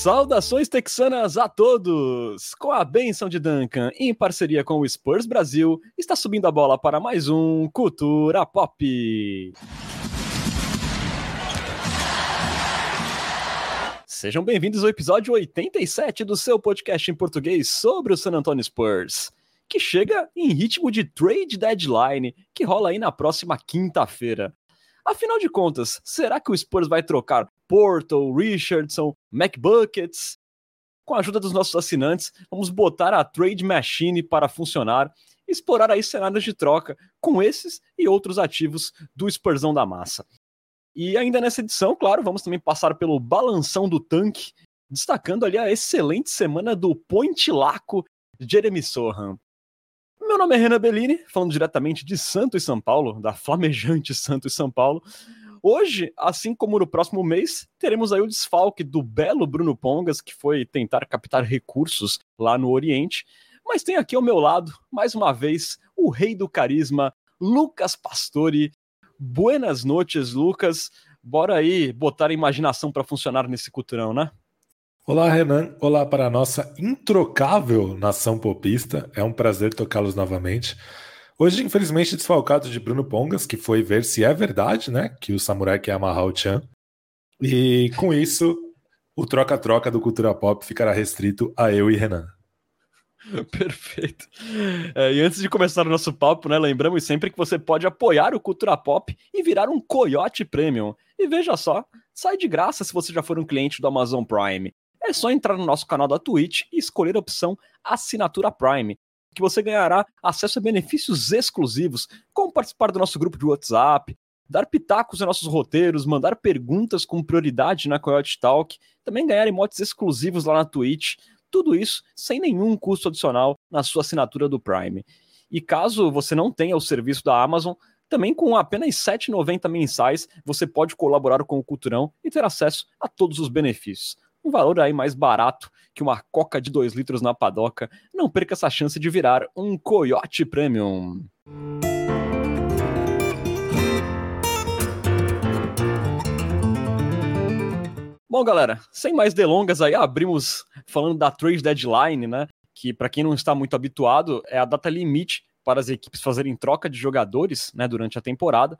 Saudações texanas a todos! Com a benção de Duncan, em parceria com o Spurs Brasil, está subindo a bola para mais um Cultura Pop. Sejam bem-vindos ao episódio 87 do seu podcast em português sobre o San Antonio Spurs, que chega em ritmo de trade deadline que rola aí na próxima quinta-feira. Afinal de contas, será que o Spurs vai trocar Portal, Richardson, McBuckets? Com a ajuda dos nossos assinantes, vamos botar a Trade Machine para funcionar e explorar aí cenários de troca com esses e outros ativos do Spursão da Massa. E ainda nessa edição, claro, vamos também passar pelo balanção do tanque, destacando ali a excelente semana do Point Laco Jeremy Sohan. Meu nome é Renan Bellini, falando diretamente de Santos e São Paulo, da flamejante Santos e São Paulo. Hoje, assim como no próximo mês, teremos aí o desfalque do belo Bruno Pongas, que foi tentar captar recursos lá no Oriente. Mas tem aqui ao meu lado, mais uma vez, o rei do carisma, Lucas Pastore. Buenas noites, Lucas. Bora aí botar a imaginação para funcionar nesse culturão, né? Olá, Renan. Olá para a nossa introcável nação popista. É um prazer tocá-los novamente. Hoje, infelizmente, desfalcado de Bruno Pongas, que foi ver se é verdade, né, que o samurai quer amarrar o Chan. E com isso, o troca-troca do Cultura Pop ficará restrito a eu e Renan. Perfeito. É, e antes de começar o nosso papo, né, lembramos sempre que você pode apoiar o Cultura Pop e virar um Coyote Premium. E veja só, sai de graça se você já for um cliente do Amazon Prime é só entrar no nosso canal da Twitch e escolher a opção Assinatura Prime, que você ganhará acesso a benefícios exclusivos, como participar do nosso grupo de WhatsApp, dar pitacos em nossos roteiros, mandar perguntas com prioridade na Coyote Talk, também ganhar emotes exclusivos lá na Twitch, tudo isso sem nenhum custo adicional na sua assinatura do Prime. E caso você não tenha o serviço da Amazon, também com apenas R$ 7,90 mensais, você pode colaborar com o Culturão e ter acesso a todos os benefícios um valor aí mais barato que uma coca de 2 litros na padoca. Não perca essa chance de virar um Coyote Premium. Bom, galera, sem mais delongas aí, abrimos falando da trade deadline, né? Que para quem não está muito habituado, é a data limite para as equipes fazerem troca de jogadores, né, durante a temporada.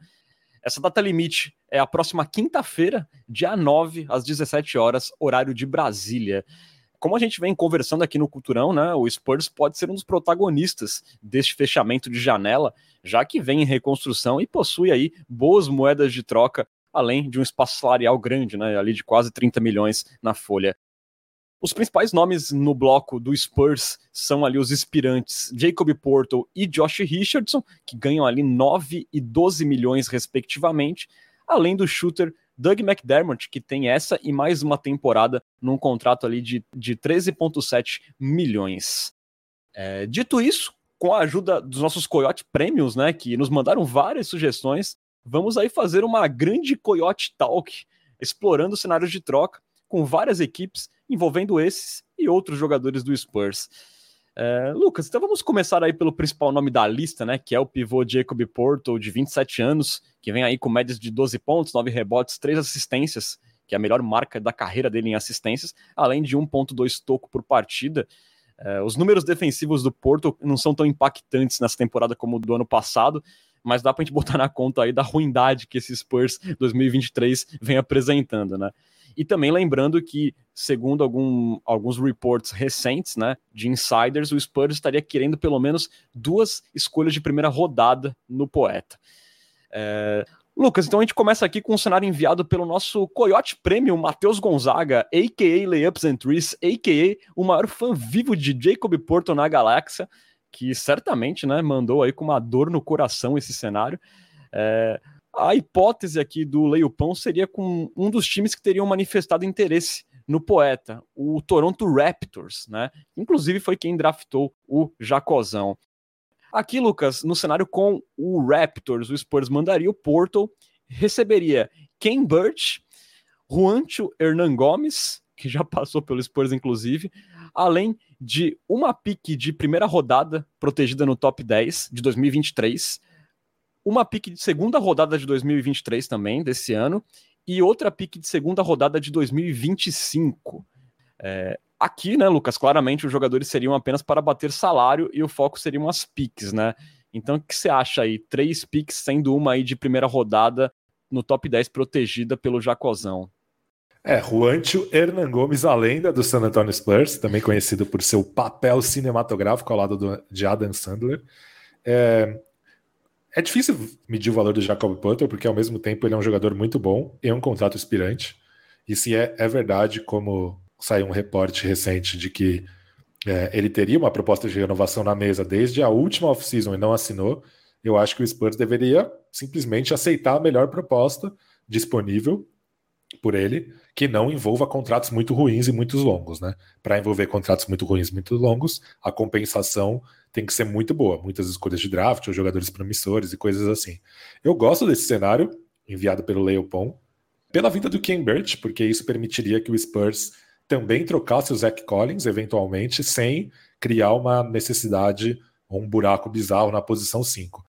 Essa data limite é a próxima quinta-feira, dia 9, às 17 horas, horário de Brasília. Como a gente vem conversando aqui no Culturão, né, o Spurs pode ser um dos protagonistas deste fechamento de janela, já que vem em reconstrução e possui aí boas moedas de troca, além de um espaço salarial grande, né, ali de quase 30 milhões na folha. Os principais nomes no bloco do Spurs são ali os inspirantes Jacob Porto e Josh Richardson, que ganham ali 9 e 12 milhões respectivamente, além do shooter Doug McDermott, que tem essa e mais uma temporada num contrato ali de, de 13,7 milhões. É, dito isso, com a ajuda dos nossos Coyote Prêmios, né, que nos mandaram várias sugestões, vamos aí fazer uma grande Coyote Talk, explorando cenários de troca com várias equipes envolvendo esses e outros jogadores do Spurs. É, Lucas, então vamos começar aí pelo principal nome da lista, né? Que é o pivô Jacob Porto, de 27 anos, que vem aí com médias de 12 pontos, 9 rebotes, 3 assistências, que é a melhor marca da carreira dele em assistências, além de 1,2 toco por partida. É, os números defensivos do Porto não são tão impactantes nessa temporada como do ano passado, mas dá pra gente botar na conta aí da ruindade que esse Spurs 2023 vem apresentando, né? E também lembrando que, segundo algum, alguns reports recentes, né, de insiders, o Spurs estaria querendo pelo menos duas escolhas de primeira rodada no poeta. É... Lucas, então a gente começa aqui com um cenário enviado pelo nosso Coyote Premium, Matheus Gonzaga, a.k.a. Layups and Trees, a.k.a. o maior fã vivo de Jacob Porto na galáxia, que certamente né, mandou aí com uma dor no coração esse cenário. É, a hipótese aqui do Leio-Pão seria com um dos times que teriam manifestado interesse no poeta, o Toronto Raptors, né? Inclusive foi quem draftou o Jacozão. Aqui, Lucas, no cenário com o Raptors, o Spurs mandaria o Porto, receberia Ken Burch, Juancho Hernan Gomes, que já passou pelo Spurs, inclusive, além de uma pique de primeira rodada protegida no top 10 de 2023, uma pique de segunda rodada de 2023 também, desse ano, e outra pique de segunda rodada de 2025. É, aqui, né, Lucas, claramente os jogadores seriam apenas para bater salário e o foco seriam as piques, né? Então, o que você acha aí? Três piques, sendo uma aí de primeira rodada no top 10 protegida pelo Jacozão. É, Juancho Hernan Gomes, a lenda do San Antonio Spurs, também conhecido por seu papel cinematográfico ao lado do, de Adam Sandler. É, é difícil medir o valor do Jacob Potter, porque ao mesmo tempo ele é um jogador muito bom e é um contrato expirante. E se é, é verdade, como saiu um reporte recente de que é, ele teria uma proposta de renovação na mesa desde a última off-season e não assinou, eu acho que o Spurs deveria simplesmente aceitar a melhor proposta disponível por ele, que não envolva contratos muito ruins e muito longos, né? Para envolver contratos muito ruins e muito longos, a compensação tem que ser muito boa, muitas escolhas de draft ou jogadores promissores e coisas assim. Eu gosto desse cenário enviado pelo Leopon pela vinda do Burch, porque isso permitiria que o Spurs também trocasse o Zach Collins eventualmente sem criar uma necessidade ou um buraco bizarro na posição 5.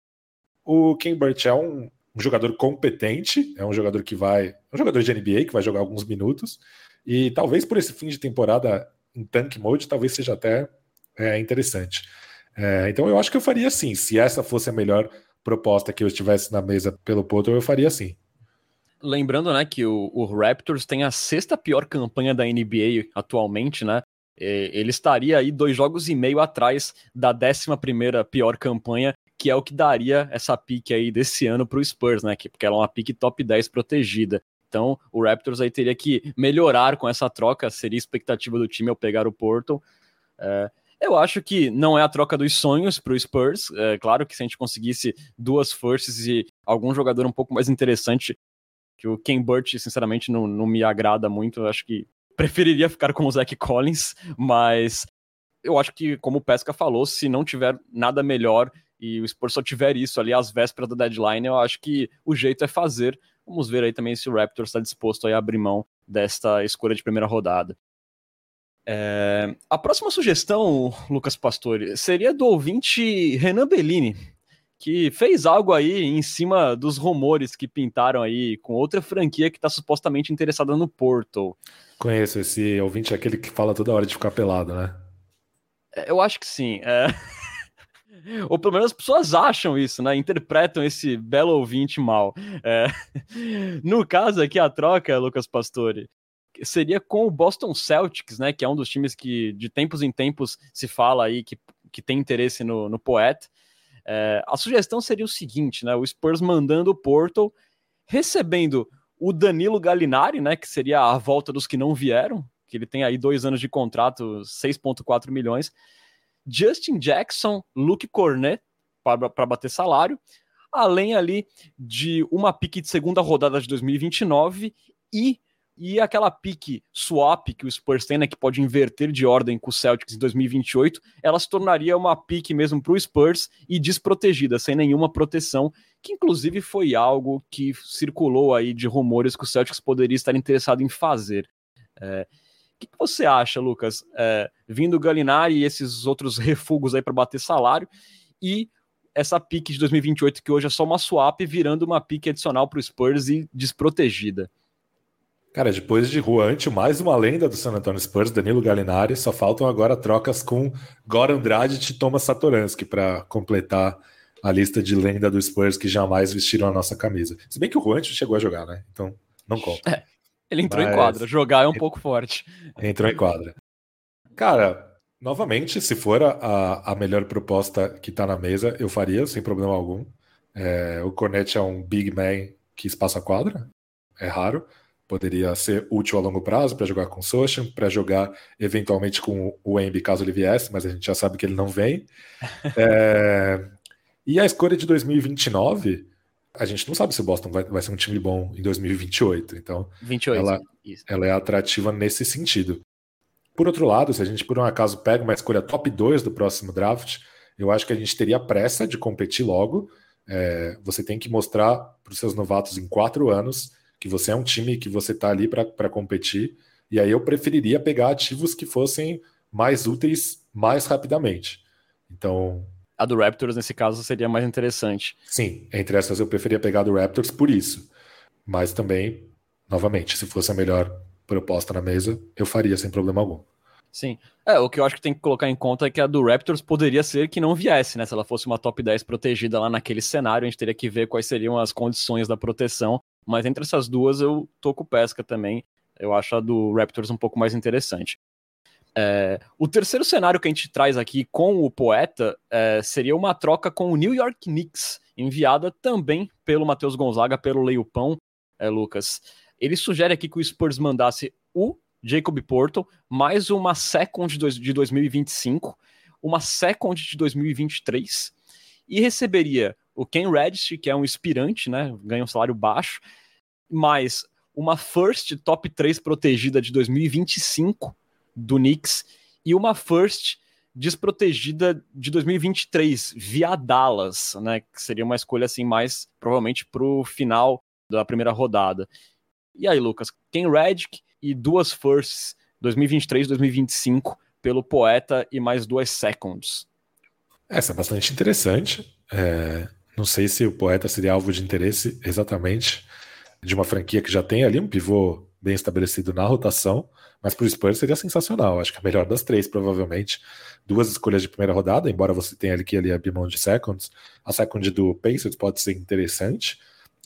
O Burch é um um jogador competente, é um jogador que vai. É um jogador de NBA que vai jogar alguns minutos. E talvez por esse fim de temporada em tank mode, talvez seja até é, interessante. É, então eu acho que eu faria assim. Se essa fosse a melhor proposta que eu estivesse na mesa pelo Porto, eu faria assim. Lembrando, né, que o, o, Raptors tem a sexta pior campanha da NBA atualmente, né? Ele estaria aí dois jogos e meio atrás da décima primeira pior campanha que é o que daria essa pique aí desse ano para o Spurs, né? Porque ela é uma pique top 10 protegida. Então, o Raptors aí teria que melhorar com essa troca, seria expectativa do time ao pegar o Porto. É, eu acho que não é a troca dos sonhos para o Spurs. É, claro que se a gente conseguisse duas firsts e algum jogador um pouco mais interessante, que o Ken Burt, sinceramente, não, não me agrada muito. Eu acho que preferiria ficar com o Zach Collins, mas eu acho que, como o Pesca falou, se não tiver nada melhor e o Spurs só tiver isso ali às vésperas da deadline, eu acho que o jeito é fazer. Vamos ver aí também se o Raptors está disposto a abrir mão desta escolha de primeira rodada. É... A próxima sugestão, Lucas Pastore, seria do ouvinte Renan Bellini, que fez algo aí em cima dos rumores que pintaram aí com outra franquia que está supostamente interessada no Porto. Conheço esse ouvinte, aquele que fala toda hora de ficar pelado, né? É, eu acho que sim. É... Ou pelo menos as pessoas acham isso, né? Interpretam esse belo ouvinte mal. É... No caso aqui, a troca, Lucas Pastore, seria com o Boston Celtics, né? Que é um dos times que de tempos em tempos se fala aí que, que tem interesse no, no poeta. É... a sugestão seria o seguinte, né? O Spurs mandando o Porto, recebendo o Danilo Gallinari, né? Que seria a volta dos que não vieram, que ele tem aí dois anos de contrato, 6,4 milhões Justin Jackson, Luke Cornet para bater salário, além ali de uma pique de segunda rodada de 2029 e e aquela pique swap que o Spurs tem, né, que pode inverter de ordem com o Celtics em 2028, ela se tornaria uma pique mesmo para o Spurs e desprotegida, sem nenhuma proteção, que inclusive foi algo que circulou aí de rumores que o Celtics poderia estar interessado em fazer. É, o que, você acha, Lucas? É, vindo o Galinari e esses outros refugos aí para bater salário e essa pique de 2028 que hoje é só uma swap virando uma pique adicional para o Spurs e desprotegida. Cara, depois de Juancho, mais uma lenda do San Antonio Spurs, Danilo Gallinari, só faltam agora trocas com Goran Dragic e Thomas Satoransky para completar a lista de lenda do Spurs que jamais vestiram a nossa camisa. Se bem que o Juancho chegou a jogar, né? Então, não conta. É, ele entrou Mas... em quadra. Jogar é um pouco forte. Entrou em quadra. Cara, novamente, se for a, a melhor proposta que está na mesa, eu faria, sem problema algum. É, o Cornet é um big man que espaça quadra. É raro. Poderia ser útil a longo prazo para jogar com o Sochan, para jogar eventualmente com o Embi caso ele viesse, mas a gente já sabe que ele não vem. É, e a escolha de 2029 a gente não sabe se o Boston vai, vai ser um time bom em 2028. Então, 28, ela, ela é atrativa nesse sentido. Por outro lado, se a gente por um acaso pega uma escolha top 2 do próximo draft, eu acho que a gente teria pressa de competir logo. É, você tem que mostrar para os seus novatos em quatro anos que você é um time que você está ali para competir. E aí eu preferiria pegar ativos que fossem mais úteis mais rapidamente. Então, a do Raptors, nesse caso, seria mais interessante. Sim, entre essas eu preferia pegar a do Raptors por isso. Mas também, novamente, se fosse a melhor proposta na mesa, eu faria sem problema algum. Sim. É, o que eu acho que tem que colocar em conta é que a do Raptors poderia ser que não viesse, né? Se ela fosse uma top 10 protegida lá naquele cenário, a gente teria que ver quais seriam as condições da proteção. Mas entre essas duas, eu tô com pesca também. Eu acho a do Raptors um pouco mais interessante. É, o terceiro cenário que a gente traz aqui com o poeta é, seria uma troca com o New York Knicks, enviada também pelo Matheus Gonzaga, pelo Leipão, é, Lucas. Ele sugere aqui que o Spurs mandasse o Jacob Porto, mais uma second de 2025, uma second de 2023, e receberia o Ken Reddish, que é um inspirante, né, ganha um salário baixo, mais uma first top 3 protegida de 2025 do Knicks e uma first desprotegida de 2023 via Dallas, né, que seria uma escolha assim mais provavelmente para o final da primeira rodada. E aí, Lucas, Ken Redick e duas firsts 2023 2025 pelo Poeta e mais duas seconds. Essa é bastante interessante. É, não sei se o Poeta seria alvo de interesse exatamente de uma franquia que já tem ali um pivô bem estabelecido na rotação, mas para o Spurs seria sensacional. Acho que a melhor das três, provavelmente. Duas escolhas de primeira rodada, embora você tenha ali que ali de seconds. A second do Pacers pode ser interessante,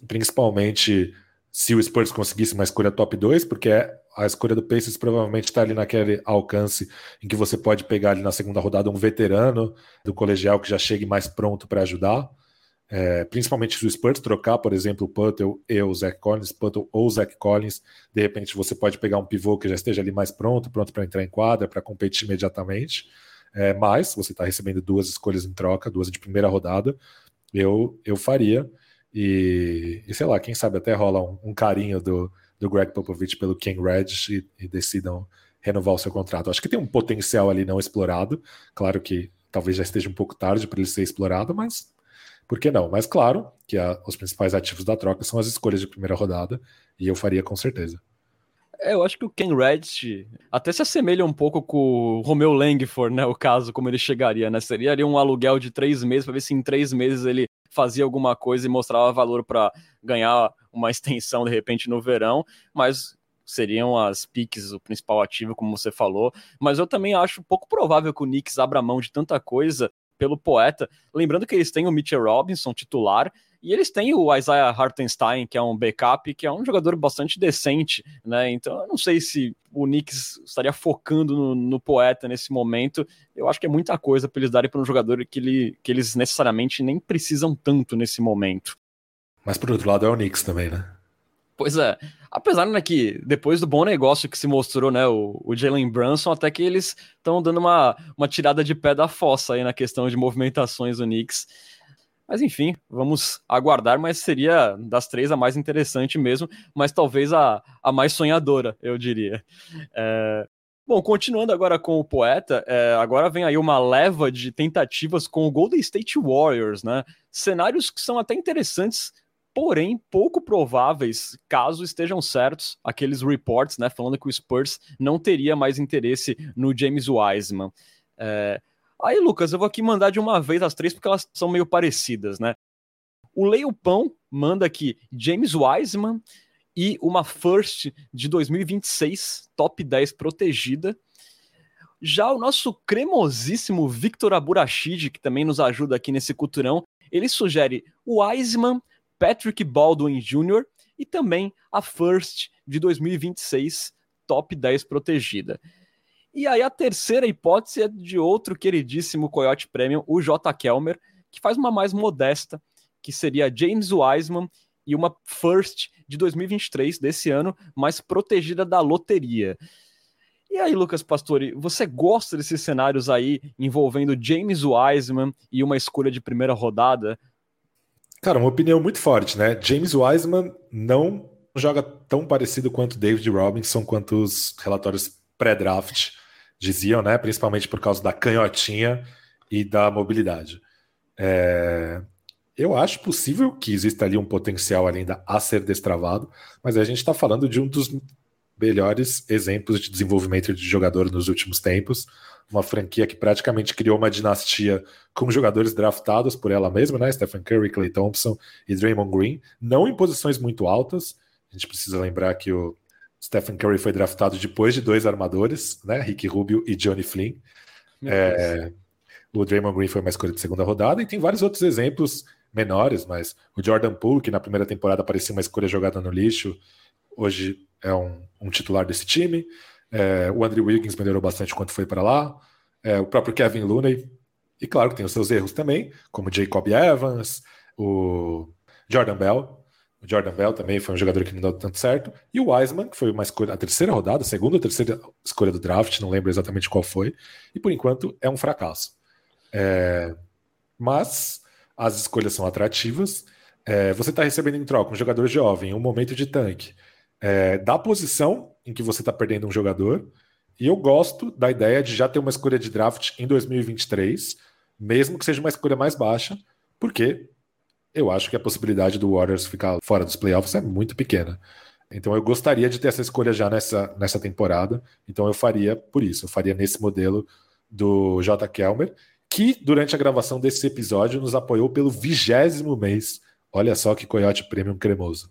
principalmente se o Spurs conseguisse uma escolha top 2, porque é, a escolha do Pacers provavelmente está ali naquele alcance em que você pode pegar ali na segunda rodada um veterano do colegial que já chegue mais pronto para ajudar. É, principalmente se o Spurs trocar, por exemplo, o Puttle e o Zach Collins, Puttle ou Zach Collins, de repente você pode pegar um pivô que já esteja ali mais pronto, pronto para entrar em quadra, para competir imediatamente. É, mas você está recebendo duas escolhas em troca, duas de primeira rodada, eu, eu faria. E, e sei lá, quem sabe até rola um, um carinho do, do Greg Popovich pelo Ken Reddish e, e decidam renovar o seu contrato. Acho que tem um potencial ali não explorado. Claro que talvez já esteja um pouco tarde para ele ser explorado, mas por que não? Mas claro que a, os principais ativos da troca são as escolhas de primeira rodada, e eu faria com certeza. É, eu acho que o Ken Reddish até se assemelha um pouco com o Romeu Langford, né? O caso, como ele chegaria, né? Seria ali um aluguel de três meses para ver se em três meses ele fazia alguma coisa e mostrava valor para ganhar uma extensão de repente no verão, mas seriam as piques o principal ativo, como você falou. Mas eu também acho pouco provável que o Knicks abra mão de tanta coisa pelo poeta. Lembrando que eles têm o Mitchell Robinson, titular, e eles têm o Isaiah Hartenstein, que é um backup, que é um jogador bastante decente, né? Então eu não sei se o Knicks estaria focando no, no poeta nesse momento. Eu acho que é muita coisa para eles darem para um jogador que, ele, que eles necessariamente nem precisam tanto nesse momento. Mas por outro lado é o Knicks também, né? Pois é. Apesar né, que depois do bom negócio que se mostrou, né, o, o Jalen Brunson, até que eles estão dando uma, uma tirada de pé da fossa aí na questão de movimentações do Knicks. Mas enfim, vamos aguardar, mas seria das três a mais interessante mesmo, mas talvez a, a mais sonhadora, eu diria. É... Bom, continuando agora com o poeta, é, agora vem aí uma leva de tentativas com o Golden State Warriors, né? Cenários que são até interessantes porém pouco prováveis caso estejam certos aqueles reports, né, falando que o Spurs não teria mais interesse no James Wiseman. É... Aí, Lucas, eu vou aqui mandar de uma vez as três porque elas são meio parecidas, né? O Leopão manda aqui James Wiseman e uma first de 2026, top 10 protegida. Já o nosso cremosíssimo Victor Aburachid, que também nos ajuda aqui nesse culturão, ele sugere o Wiseman Patrick Baldwin Jr. e também a First de 2026, top 10 protegida. E aí a terceira hipótese é de outro queridíssimo Coyote Premium, o J. Kelmer, que faz uma mais modesta, que seria James Wiseman e uma First de 2023 desse ano, mais protegida da loteria. E aí, Lucas Pastore, você gosta desses cenários aí envolvendo James Wiseman e uma escolha de primeira rodada? Cara, uma opinião muito forte, né? James Wiseman não joga tão parecido quanto David Robinson, quanto os relatórios pré-draft diziam, né? Principalmente por causa da canhotinha e da mobilidade. É... Eu acho possível que exista ali um potencial ainda a ser destravado, mas a gente está falando de um dos melhores exemplos de desenvolvimento de jogador nos últimos tempos uma franquia que praticamente criou uma dinastia com jogadores draftados por ela mesma, né? Stephen Curry, Clay Thompson e Draymond Green, não em posições muito altas. A gente precisa lembrar que o Stephen Curry foi draftado depois de dois armadores, né? Rick Rubio e Johnny Flynn. É, o Draymond Green foi uma escolha de segunda rodada, e tem vários outros exemplos menores, mas o Jordan Poole, que na primeira temporada parecia uma escolha jogada no lixo, hoje é um, um titular desse time. É, o Andrew Wiggins melhorou bastante quando foi para lá. É, o próprio Kevin Looney. E claro que tem os seus erros também, como Jacob Evans, o Jordan Bell. O Jordan Bell também foi um jogador que não deu tanto certo. E o Wiseman, que foi uma escolha, a terceira rodada, a segunda ou terceira escolha do draft, não lembro exatamente qual foi. E por enquanto é um fracasso. É, mas as escolhas são atrativas. É, você está recebendo em troca um jogador jovem, um momento de tanque, é, da posição em que você está perdendo um jogador. E eu gosto da ideia de já ter uma escolha de draft em 2023, mesmo que seja uma escolha mais baixa, porque eu acho que a possibilidade do Warriors ficar fora dos playoffs é muito pequena. Então eu gostaria de ter essa escolha já nessa, nessa temporada. Então eu faria por isso, eu faria nesse modelo do J. Kelmer, que durante a gravação desse episódio nos apoiou pelo vigésimo mês. Olha só que Coyote Premium cremoso.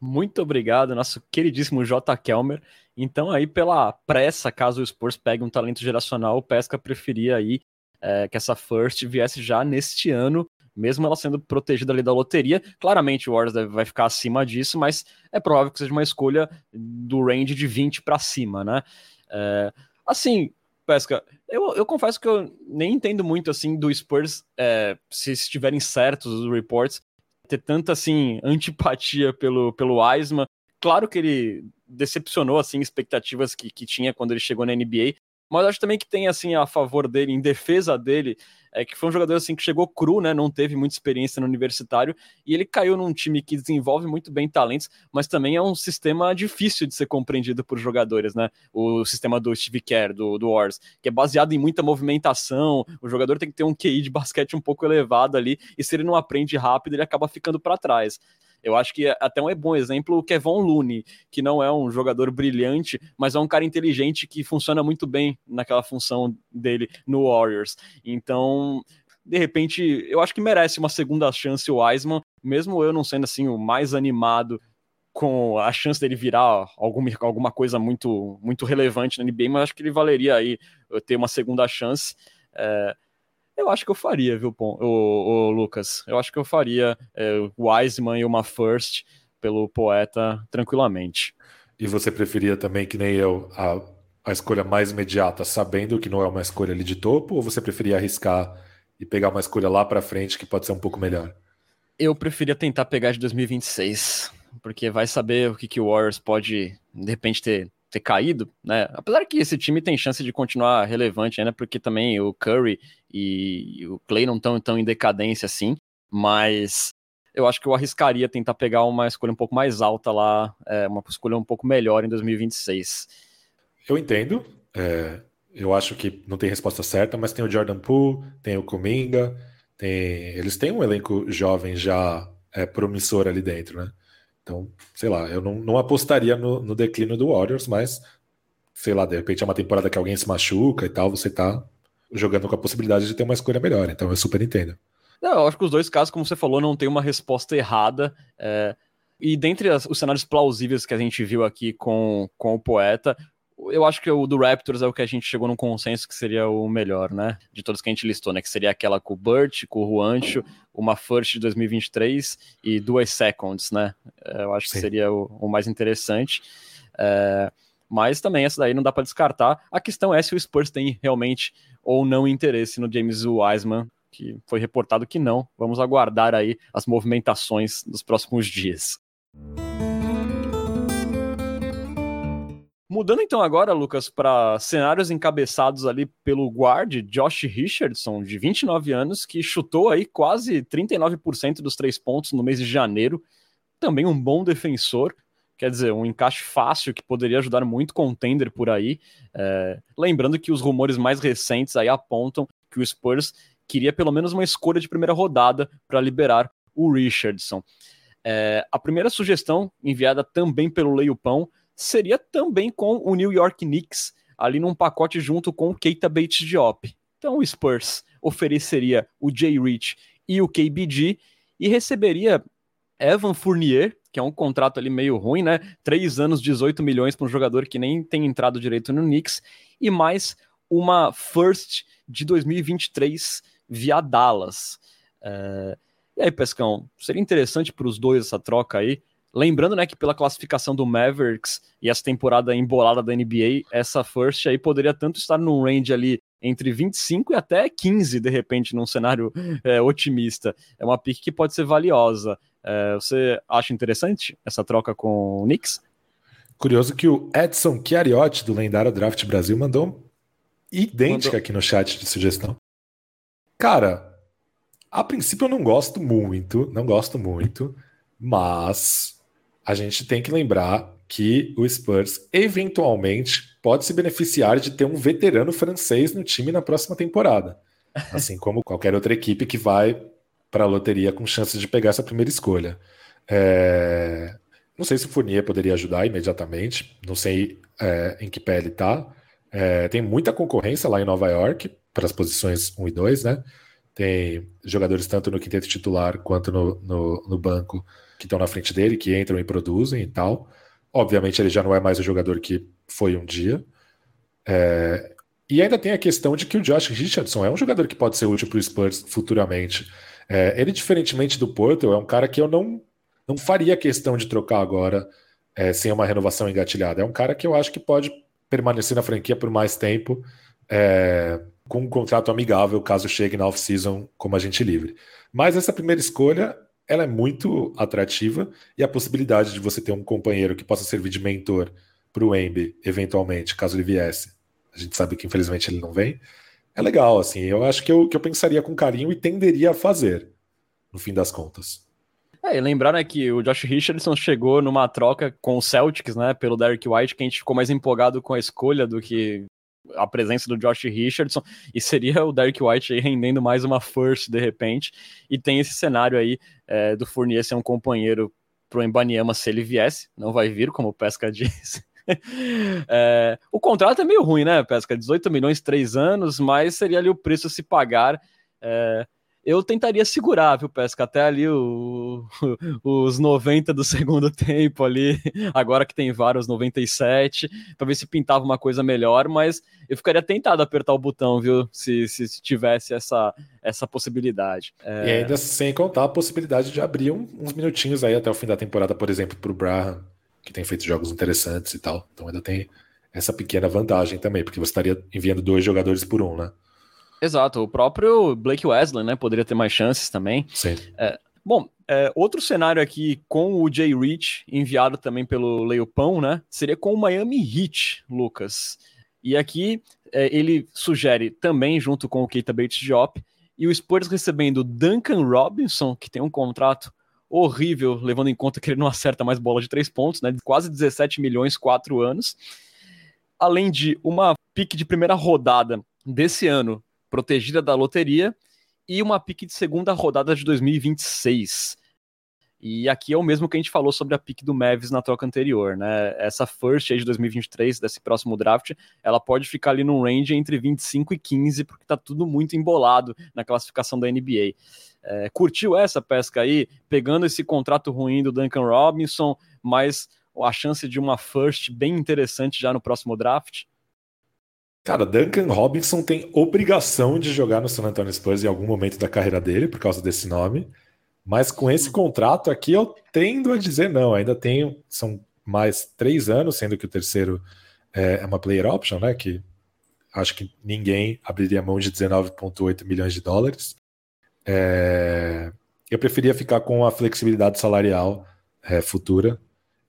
Muito obrigado, nosso queridíssimo J. Kelmer. Então, aí, pela pressa, caso o Spurs pegue um talento geracional, o Pesca preferia aí é, que essa first viesse já neste ano mesmo ela sendo protegida ali da loteria. Claramente o Warriors vai ficar acima disso, mas é provável que seja uma escolha do range de 20 para cima, né? É, assim, Pesca, eu, eu confesso que eu nem entendo muito assim do Spurs, é, se estiverem certos os reports, ter tanta assim antipatia pelo, pelo Wiseman. Claro que ele decepcionou assim expectativas que, que tinha quando ele chegou na NBA, mas acho também que tem assim a favor dele, em defesa dele, é que foi um jogador assim que chegou cru, né? Não teve muita experiência no universitário e ele caiu num time que desenvolve muito bem talentos, mas também é um sistema difícil de ser compreendido por jogadores, né? O sistema do Steve Kerr, do, do Wars, que é baseado em muita movimentação. O jogador tem que ter um QI de basquete um pouco elevado ali e se ele não aprende rápido, ele acaba ficando para trás. Eu acho que até um bom exemplo o Kevon Looney, que não é um jogador brilhante, mas é um cara inteligente que funciona muito bem naquela função dele no Warriors. Então, de repente, eu acho que merece uma segunda chance o Wiseman, mesmo eu não sendo assim o mais animado com a chance dele virar alguma, alguma coisa muito muito relevante na NBA, mas acho que ele valeria aí ter uma segunda chance. É, eu acho que eu faria, viu, o, o, Lucas? Eu acho que eu faria é, Wiseman e uma first pelo poeta tranquilamente. E você preferia também, que nem eu, a, a escolha mais imediata, sabendo que não é uma escolha ali de topo, ou você preferia arriscar e pegar uma escolha lá para frente que pode ser um pouco melhor? Eu preferia tentar pegar de 2026, porque vai saber o que, que o Warriors pode, de repente, ter ter caído, né? Apesar que esse time tem chance de continuar relevante ainda, porque também o Curry e o Clay não estão tão em decadência assim, mas eu acho que eu arriscaria tentar pegar uma escolha um pouco mais alta lá, é, uma escolha um pouco melhor em 2026. Eu entendo. É, eu acho que não tem resposta certa, mas tem o Jordan Poole, tem o Kuminga, tem, eles têm um elenco jovem já é, promissor ali dentro, né? Então, sei lá, eu não, não apostaria no, no declínio do Warriors, mas sei lá, de repente é uma temporada que alguém se machuca e tal, você tá jogando com a possibilidade de ter uma escolha melhor. Então eu super entendo. Não, eu acho que os dois casos, como você falou, não tem uma resposta errada. É... E dentre as, os cenários plausíveis que a gente viu aqui com, com o poeta, eu acho que o do Raptors é o que a gente chegou num consenso que seria o melhor, né? De todos que a gente listou, né? Que seria aquela com o Burt, com o Juancho, uma first de 2023 e duas seconds, né? É, eu acho Sim. que seria o, o mais interessante. É, mas também essa daí não dá para descartar. A questão é se o Spurs tem realmente ou não interesse no James Wiseman, que foi reportado que não. Vamos aguardar aí as movimentações dos próximos dias. Mudando então agora, Lucas, para cenários encabeçados ali pelo guard Josh Richardson, de 29 anos, que chutou aí quase 39% dos três pontos no mês de janeiro. Também um bom defensor, quer dizer, um encaixe fácil que poderia ajudar muito contender por aí. É... lembrando que os rumores mais recentes aí apontam que o Spurs queria pelo menos uma escolha de primeira rodada para liberar o Richardson. É... a primeira sugestão, enviada também pelo Leio Pão, seria também com o New York Knicks, ali num pacote junto com o Keita Bates Diop. Então o Spurs ofereceria o Jay Rich e o KBG e receberia Evan Fournier, que é um contrato ali meio ruim, né? Três anos, 18 milhões para um jogador que nem tem entrado direito no Knicks, e mais uma first de 2023 via Dallas. É... E aí, Pescão, seria interessante para os dois essa troca aí. Lembrando, né, que pela classificação do Mavericks e essa temporada embolada da NBA, essa first aí poderia tanto estar num range ali entre 25 e até 15, de repente, num cenário é, otimista. É uma pick que pode ser valiosa. É, você acha interessante essa troca com o Knicks? Curioso que o Edson Chiariotti, do lendário Draft Brasil, mandou idêntica mandou. aqui no chat de sugestão. Cara, a princípio eu não gosto muito, não gosto muito, mas a gente tem que lembrar que o Spurs eventualmente pode se beneficiar de ter um veterano francês no time na próxima temporada. Assim como qualquer outra equipe que vai para a loteria com chances de pegar essa primeira escolha. É... Não sei se o Fournier poderia ajudar imediatamente, não sei é, em que pé ele está. É, tem muita concorrência lá em Nova York para as posições 1 e 2, né? Tem jogadores tanto no quinteto titular quanto no, no, no banco que estão na frente dele, que entram e produzem e tal. Obviamente, ele já não é mais o jogador que foi um dia. É... E ainda tem a questão de que o Josh Richardson é um jogador que pode ser útil para o Spurs futuramente. É... ele, diferentemente do Porto, é um cara que eu não, não faria questão de trocar agora é, sem uma renovação engatilhada. É um cara que eu acho que pode permanecer na franquia por mais tempo, é, com um contrato amigável, caso chegue na off-season como agente livre. Mas essa primeira escolha ela é muito atrativa e a possibilidade de você ter um companheiro que possa servir de mentor para o Embi, eventualmente, caso ele viesse, a gente sabe que infelizmente ele não vem, é legal, assim, eu acho que eu, que eu pensaria com carinho e tenderia a fazer, no fim das contas. É, e lembrar né, que o Josh Richardson chegou numa troca com o Celtics, né, pelo Derek White, que a gente ficou mais empolgado com a escolha do que a presença do Josh Richardson e seria o Derek White aí rendendo mais uma first de repente. E tem esse cenário aí é, do Fournier ser um companheiro pro Embanyama se ele viesse, não vai vir, como o Pesca disse. é, o contrato é meio ruim, né, Pesca? 18 milhões, 3 anos, mas seria ali o preço se pagar. É, eu tentaria segurar, viu, Pesca, até ali o, os 90 do segundo tempo ali, agora que tem vários 97, para ver se pintava uma coisa melhor, mas eu ficaria tentado a apertar o botão, viu, se, se, se tivesse essa, essa possibilidade. É... E ainda sem contar a possibilidade de abrir um, uns minutinhos aí até o fim da temporada, por exemplo, para o Braham, que tem feito jogos interessantes e tal, então ainda tem essa pequena vantagem também, porque você estaria enviando dois jogadores por um, né? Exato, o próprio Blake Wesley, né, poderia ter mais chances também. Sim. É, bom, é, outro cenário aqui com o Jay Rich, enviado também pelo Leopão, né, seria com o Miami Heat, Lucas. E aqui é, ele sugere também, junto com o Keita Bates Diop, e o Spurs recebendo Duncan Robinson, que tem um contrato horrível, levando em conta que ele não acerta mais bola de três pontos, né, quase 17 milhões, quatro anos. Além de uma pique de primeira rodada desse ano protegida da loteria, e uma pique de segunda rodada de 2026. E aqui é o mesmo que a gente falou sobre a pique do Mavis na troca anterior, né? Essa first aí de 2023, desse próximo draft, ela pode ficar ali num range entre 25 e 15, porque tá tudo muito embolado na classificação da NBA. É, curtiu essa pesca aí, pegando esse contrato ruim do Duncan Robinson, mas a chance de uma first bem interessante já no próximo draft? Cara, Duncan Robinson tem obrigação de jogar no San Antonio Spurs em algum momento da carreira dele, por causa desse nome. Mas com esse contrato aqui, eu tendo a dizer não. Ainda tenho, são mais três anos, sendo que o terceiro é, é uma player option, né? Que acho que ninguém abriria mão de 19,8 milhões de dólares. É, eu preferia ficar com a flexibilidade salarial é, futura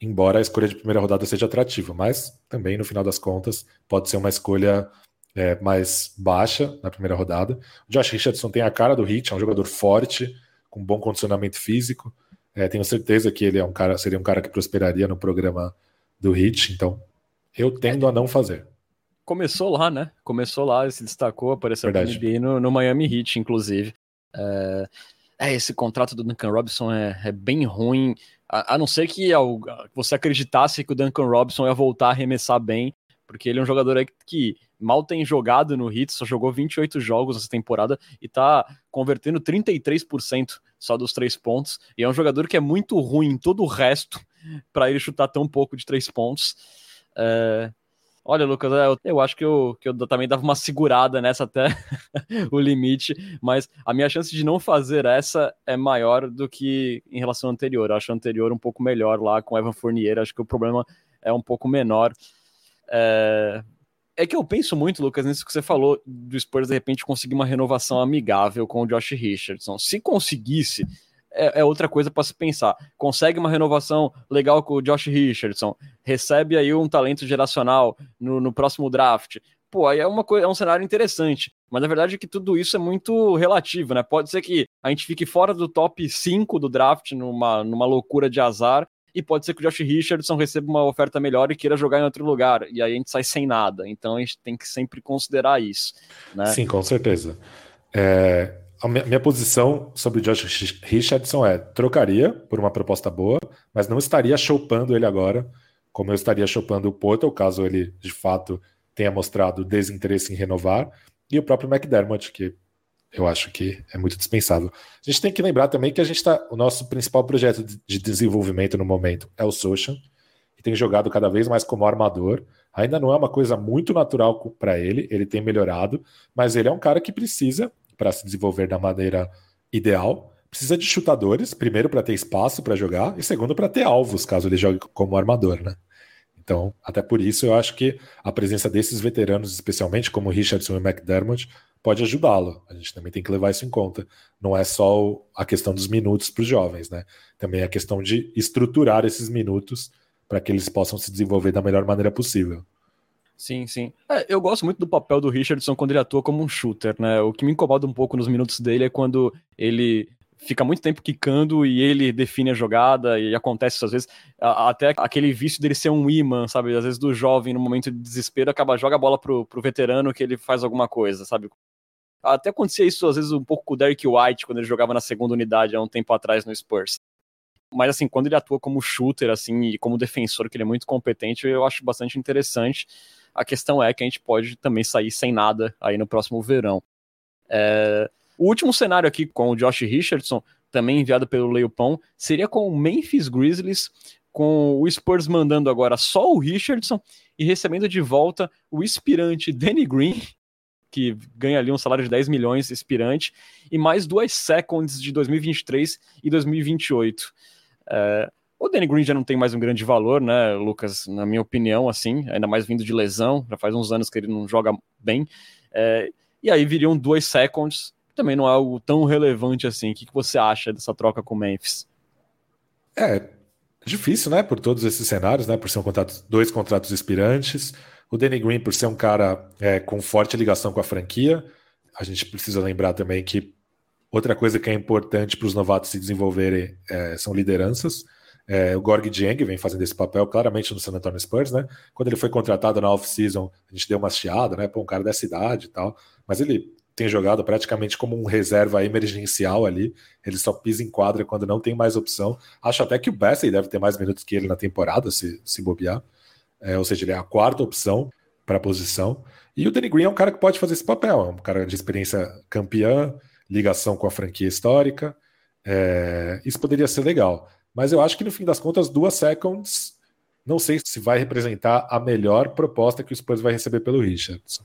embora a escolha de primeira rodada seja atrativa, mas também, no final das contas, pode ser uma escolha é, mais baixa na primeira rodada. O Josh Richardson tem a cara do Hit, é um jogador forte, com bom condicionamento físico. É, tenho certeza que ele é um cara, seria um cara que prosperaria no programa do Hit, então eu tendo a não fazer. Começou lá, né? Começou lá, se destacou, apareceu NBA no, no Miami Heat, inclusive. É, é, esse contrato do Duncan Robinson é, é bem ruim. A, não ser que você acreditasse que o Duncan Robinson ia voltar a arremessar bem, porque ele é um jogador que mal tem jogado no Hits, só jogou 28 jogos essa temporada e tá convertendo 33% só dos três pontos. E é um jogador que é muito ruim em todo o resto para ele chutar tão pouco de três pontos. É... Olha, Lucas, é, eu, eu, acho que eu, que eu também dava uma segurada nessa até o limite, mas a minha chance de não fazer essa é maior do que em relação ao anterior. Eu acho o anterior um pouco melhor lá com Evan Fournier, acho que o problema é um pouco menor. É, é que eu penso muito, Lucas, nisso que você falou do Spurs de repente conseguir uma renovação amigável com o Josh Richardson. Se conseguisse, é, é outra coisa para se pensar. Consegue uma renovação legal com o Josh Richardson, recebe aí um talento geracional no, no próximo draft. Pô, aí é, uma coisa, é um cenário interessante. Mas na verdade é que tudo isso é muito relativo, né? Pode ser que a gente fique fora do top 5 do draft numa, numa loucura de azar, e pode ser que o Josh Richardson receba uma oferta melhor e queira jogar em outro lugar, e aí a gente sai sem nada. Então a gente tem que sempre considerar isso. Né? Sim, com certeza. É, a minha posição sobre o Josh Richardson é trocaria por uma proposta boa, mas não estaria chopando ele agora, como eu estaria chopando o Portal, caso ele de fato tenha mostrado desinteresse em renovar, e o próprio McDermott, que eu acho que é muito dispensável. A gente tem que lembrar também que a gente está. O nosso principal projeto de desenvolvimento no momento é o Social, e tem jogado cada vez mais como armador. Ainda não é uma coisa muito natural para ele, ele tem melhorado, mas ele é um cara que precisa para se desenvolver da maneira ideal. Precisa de chutadores, primeiro para ter espaço para jogar e segundo para ter alvos, caso ele jogue como armador, né? Então, até por isso eu acho que a presença desses veteranos, especialmente como Richardson e McDermott, pode ajudá-lo. A gente também tem que levar isso em conta. Não é só a questão dos minutos para os jovens, né? Também é a questão de estruturar esses minutos para que eles possam se desenvolver da melhor maneira possível. Sim, sim. É, eu gosto muito do papel do Richardson quando ele atua como um shooter, né? O que me incomoda um pouco nos minutos dele é quando ele fica muito tempo quicando e ele define a jogada e acontece às vezes até aquele vício dele ser um imã, sabe? Às vezes do jovem no momento de desespero acaba joga a bola pro, pro veterano que ele faz alguma coisa, sabe? Até acontecia isso às vezes um pouco com o Derek White quando ele jogava na segunda unidade há um tempo atrás no Spurs. Mas assim, quando ele atua como shooter assim e como defensor, que ele é muito competente, eu acho bastante interessante. A questão é que a gente pode também sair sem nada aí no próximo verão. É... O último cenário aqui com o Josh Richardson, também enviado pelo Leopão, seria com o Memphis Grizzlies, com o Spurs mandando agora só o Richardson e recebendo de volta o inspirante Danny Green, que ganha ali um salário de 10 milhões, inspirante, e mais duas seconds de 2023 e 2028. É, o Danny Green já não tem mais um grande valor, né, Lucas? Na minha opinião, assim, ainda mais vindo de lesão, já faz uns anos que ele não joga bem. É, e aí viriam dois seconds, também não é algo tão relevante assim. O que, você acha dessa troca com o Memphis? É difícil, né, por todos esses cenários, né, por ser um contrato, dois contratos expirantes. O Danny Green, por ser um cara é, com forte ligação com a franquia, a gente precisa lembrar também que outra coisa que é importante para os novatos se desenvolverem é, são lideranças. É, o Gorg Dieng vem fazendo esse papel claramente no San Antonio Spurs, né? Quando ele foi contratado na off-season, a gente deu uma chiada, né? Pô, um cara dessa idade e tal. Mas ele tem jogado praticamente como um reserva emergencial ali. Ele só pisa em quadra quando não tem mais opção. Acho até que o Bessie deve ter mais minutos que ele na temporada, se, se bobear. É, ou seja, ele é a quarta opção para a posição. E o Danny Green é um cara que pode fazer esse papel. É um cara de experiência campeã, ligação com a franquia histórica. É, isso poderia ser legal. Mas eu acho que no fim das contas, duas seconds, não sei se vai representar a melhor proposta que o Spurs vai receber pelo Richardson.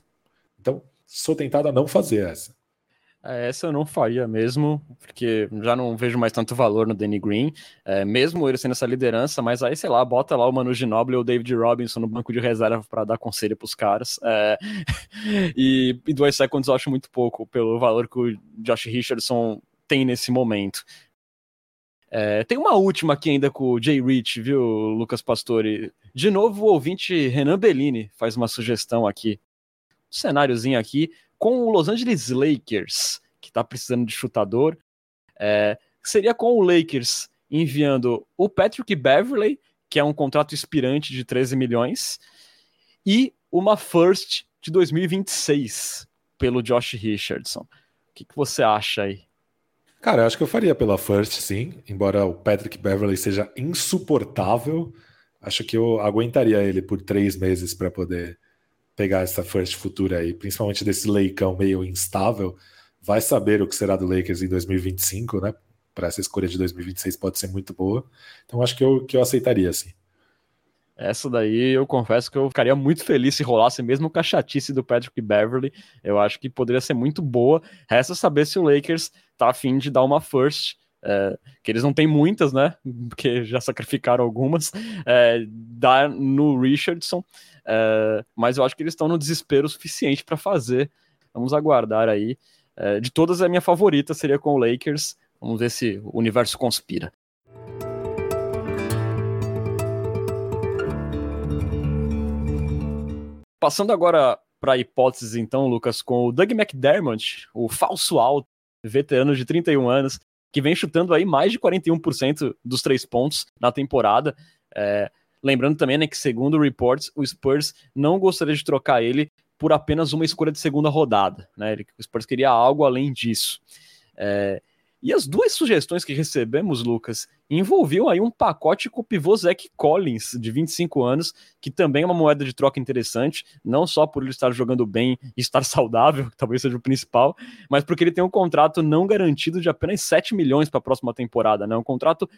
Então, sou tentado a não fazer essa. É, essa eu não faria mesmo, porque já não vejo mais tanto valor no Danny Green, é, mesmo ele sendo essa liderança, mas aí, sei lá, bota lá o Manu Ginobili ou o David Robinson no banco de reserva para dar conselho para os caras. É, e, e dois seconds eu acho muito pouco pelo valor que o Josh Richardson tem nesse momento. É, tem uma última aqui ainda com o Jay Rich, viu, Lucas Pastore? De novo, o ouvinte Renan Bellini faz uma sugestão aqui. Um cenáriozinho aqui com o Los Angeles Lakers, que está precisando de chutador. É, seria com o Lakers enviando o Patrick Beverley, que é um contrato expirante de 13 milhões, e uma first de 2026 pelo Josh Richardson. O que, que você acha aí? Cara, eu acho que eu faria pela First, sim. Embora o Patrick Beverly seja insuportável, acho que eu aguentaria ele por três meses para poder pegar essa first futura aí, principalmente desse leicão meio instável. Vai saber o que será do Lakers em 2025, né? Para essa escolha de 2026 pode ser muito boa. Então acho que eu, que eu aceitaria, sim. Essa daí eu confesso que eu ficaria muito feliz se rolasse mesmo com a chatice do Patrick Beverly. Eu acho que poderia ser muito boa. Resta saber se o Lakers tá afim de dar uma first. É, que eles não têm muitas, né? Porque já sacrificaram algumas. É, dar no Richardson. É, mas eu acho que eles estão no desespero suficiente para fazer. Vamos aguardar aí. É, de todas, a minha favorita seria com o Lakers. Vamos ver se o universo conspira. Passando agora para hipóteses, então, Lucas, com o Doug McDermott, o falso alto, veterano de 31 anos, que vem chutando aí mais de 41% dos três pontos na temporada. É, lembrando também né, que, segundo reports, o Spurs não gostaria de trocar ele por apenas uma escolha de segunda rodada. Né? O Spurs queria algo além disso. É, e as duas sugestões que recebemos, Lucas, envolviam aí um pacote com o pivô Zach Collins, de 25 anos, que também é uma moeda de troca interessante, não só por ele estar jogando bem e estar saudável, que talvez seja o principal, mas porque ele tem um contrato não garantido de apenas 7 milhões para a próxima temporada, né? Um contrato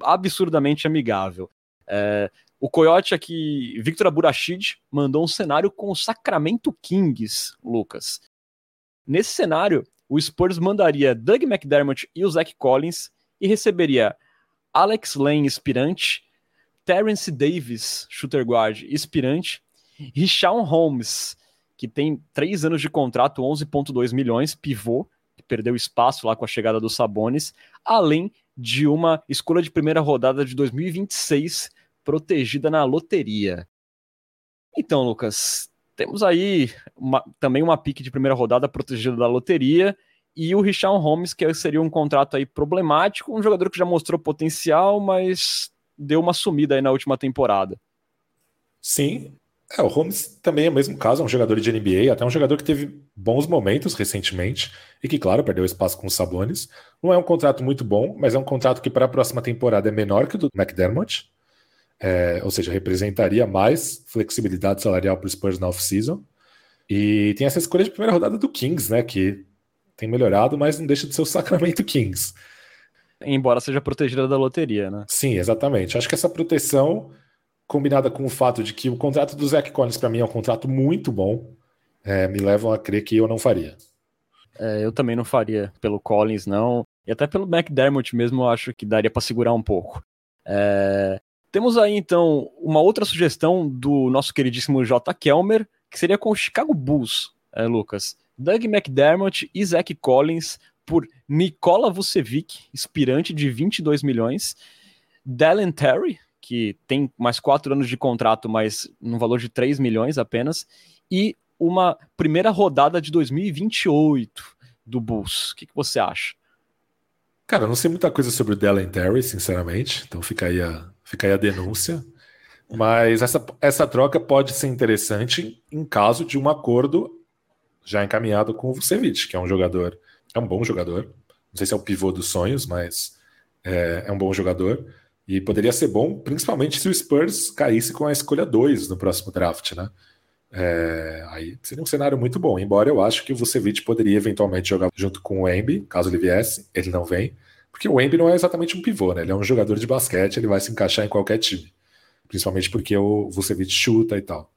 absurdamente amigável. É, o Coyote aqui, Victor Aburachid, mandou um cenário com o Sacramento Kings, Lucas. Nesse cenário, o Spurs mandaria Doug McDermott e o Zach Collins e receberia Alex Lane, expirante, Terence Davis, shooter guard, expirante, Richard Holmes, que tem três anos de contrato, 11,2 milhões, pivô, que perdeu espaço lá com a chegada dos Sabones, além de uma escolha de primeira rodada de 2026 protegida na loteria. Então, Lucas, temos aí uma, também uma pique de primeira rodada protegida da loteria e o Richard Holmes, que seria um contrato aí problemático, um jogador que já mostrou potencial, mas deu uma sumida aí na última temporada. Sim. É, o Holmes também é o mesmo caso, é um jogador de NBA, até um jogador que teve bons momentos recentemente e que, claro, perdeu espaço com os Sabones. Não é um contrato muito bom, mas é um contrato que para a próxima temporada é menor que o do McDermott é, ou seja, representaria mais flexibilidade salarial para o Spurs na off-season. E tem essa escolha de primeira rodada do Kings, né? Que tem melhorado, mas não deixa de ser o Sacramento Kings. Embora seja protegida da loteria, né? Sim, exatamente. Acho que essa proteção, combinada com o fato de que o contrato do Zach Collins, para mim, é um contrato muito bom, é, me levam a crer que eu não faria. É, eu também não faria pelo Collins, não. E até pelo McDermott mesmo, eu acho que daria para segurar um pouco. É, temos aí então uma outra sugestão do nosso queridíssimo J. Kelmer, que seria com o Chicago Bulls, é, Lucas. Doug McDermott e Zach Collins por Nikola Vucevic, inspirante de 22 milhões. Dallin Terry, que tem mais quatro anos de contrato, mas no valor de 3 milhões apenas. E uma primeira rodada de 2028 do Bulls. O que, que você acha? Cara, eu não sei muita coisa sobre o Dallin Terry, sinceramente. Então fica aí a, Fica aí a denúncia. Mas essa, essa troca pode ser interessante em caso de um acordo já encaminhado com o Vucevic, que é um jogador, é um bom jogador. Não sei se é o pivô dos sonhos, mas é, é um bom jogador. E poderia ser bom, principalmente se o Spurs caísse com a escolha 2 no próximo draft, né? É, aí seria um cenário muito bom. Embora eu acho que o Vucevic poderia eventualmente jogar junto com o Embi, caso ele viesse. Ele não vem. Porque o Embi não é exatamente um pivô, né? Ele é um jogador de basquete, ele vai se encaixar em qualquer time. Principalmente porque o Vucevic chuta e tal.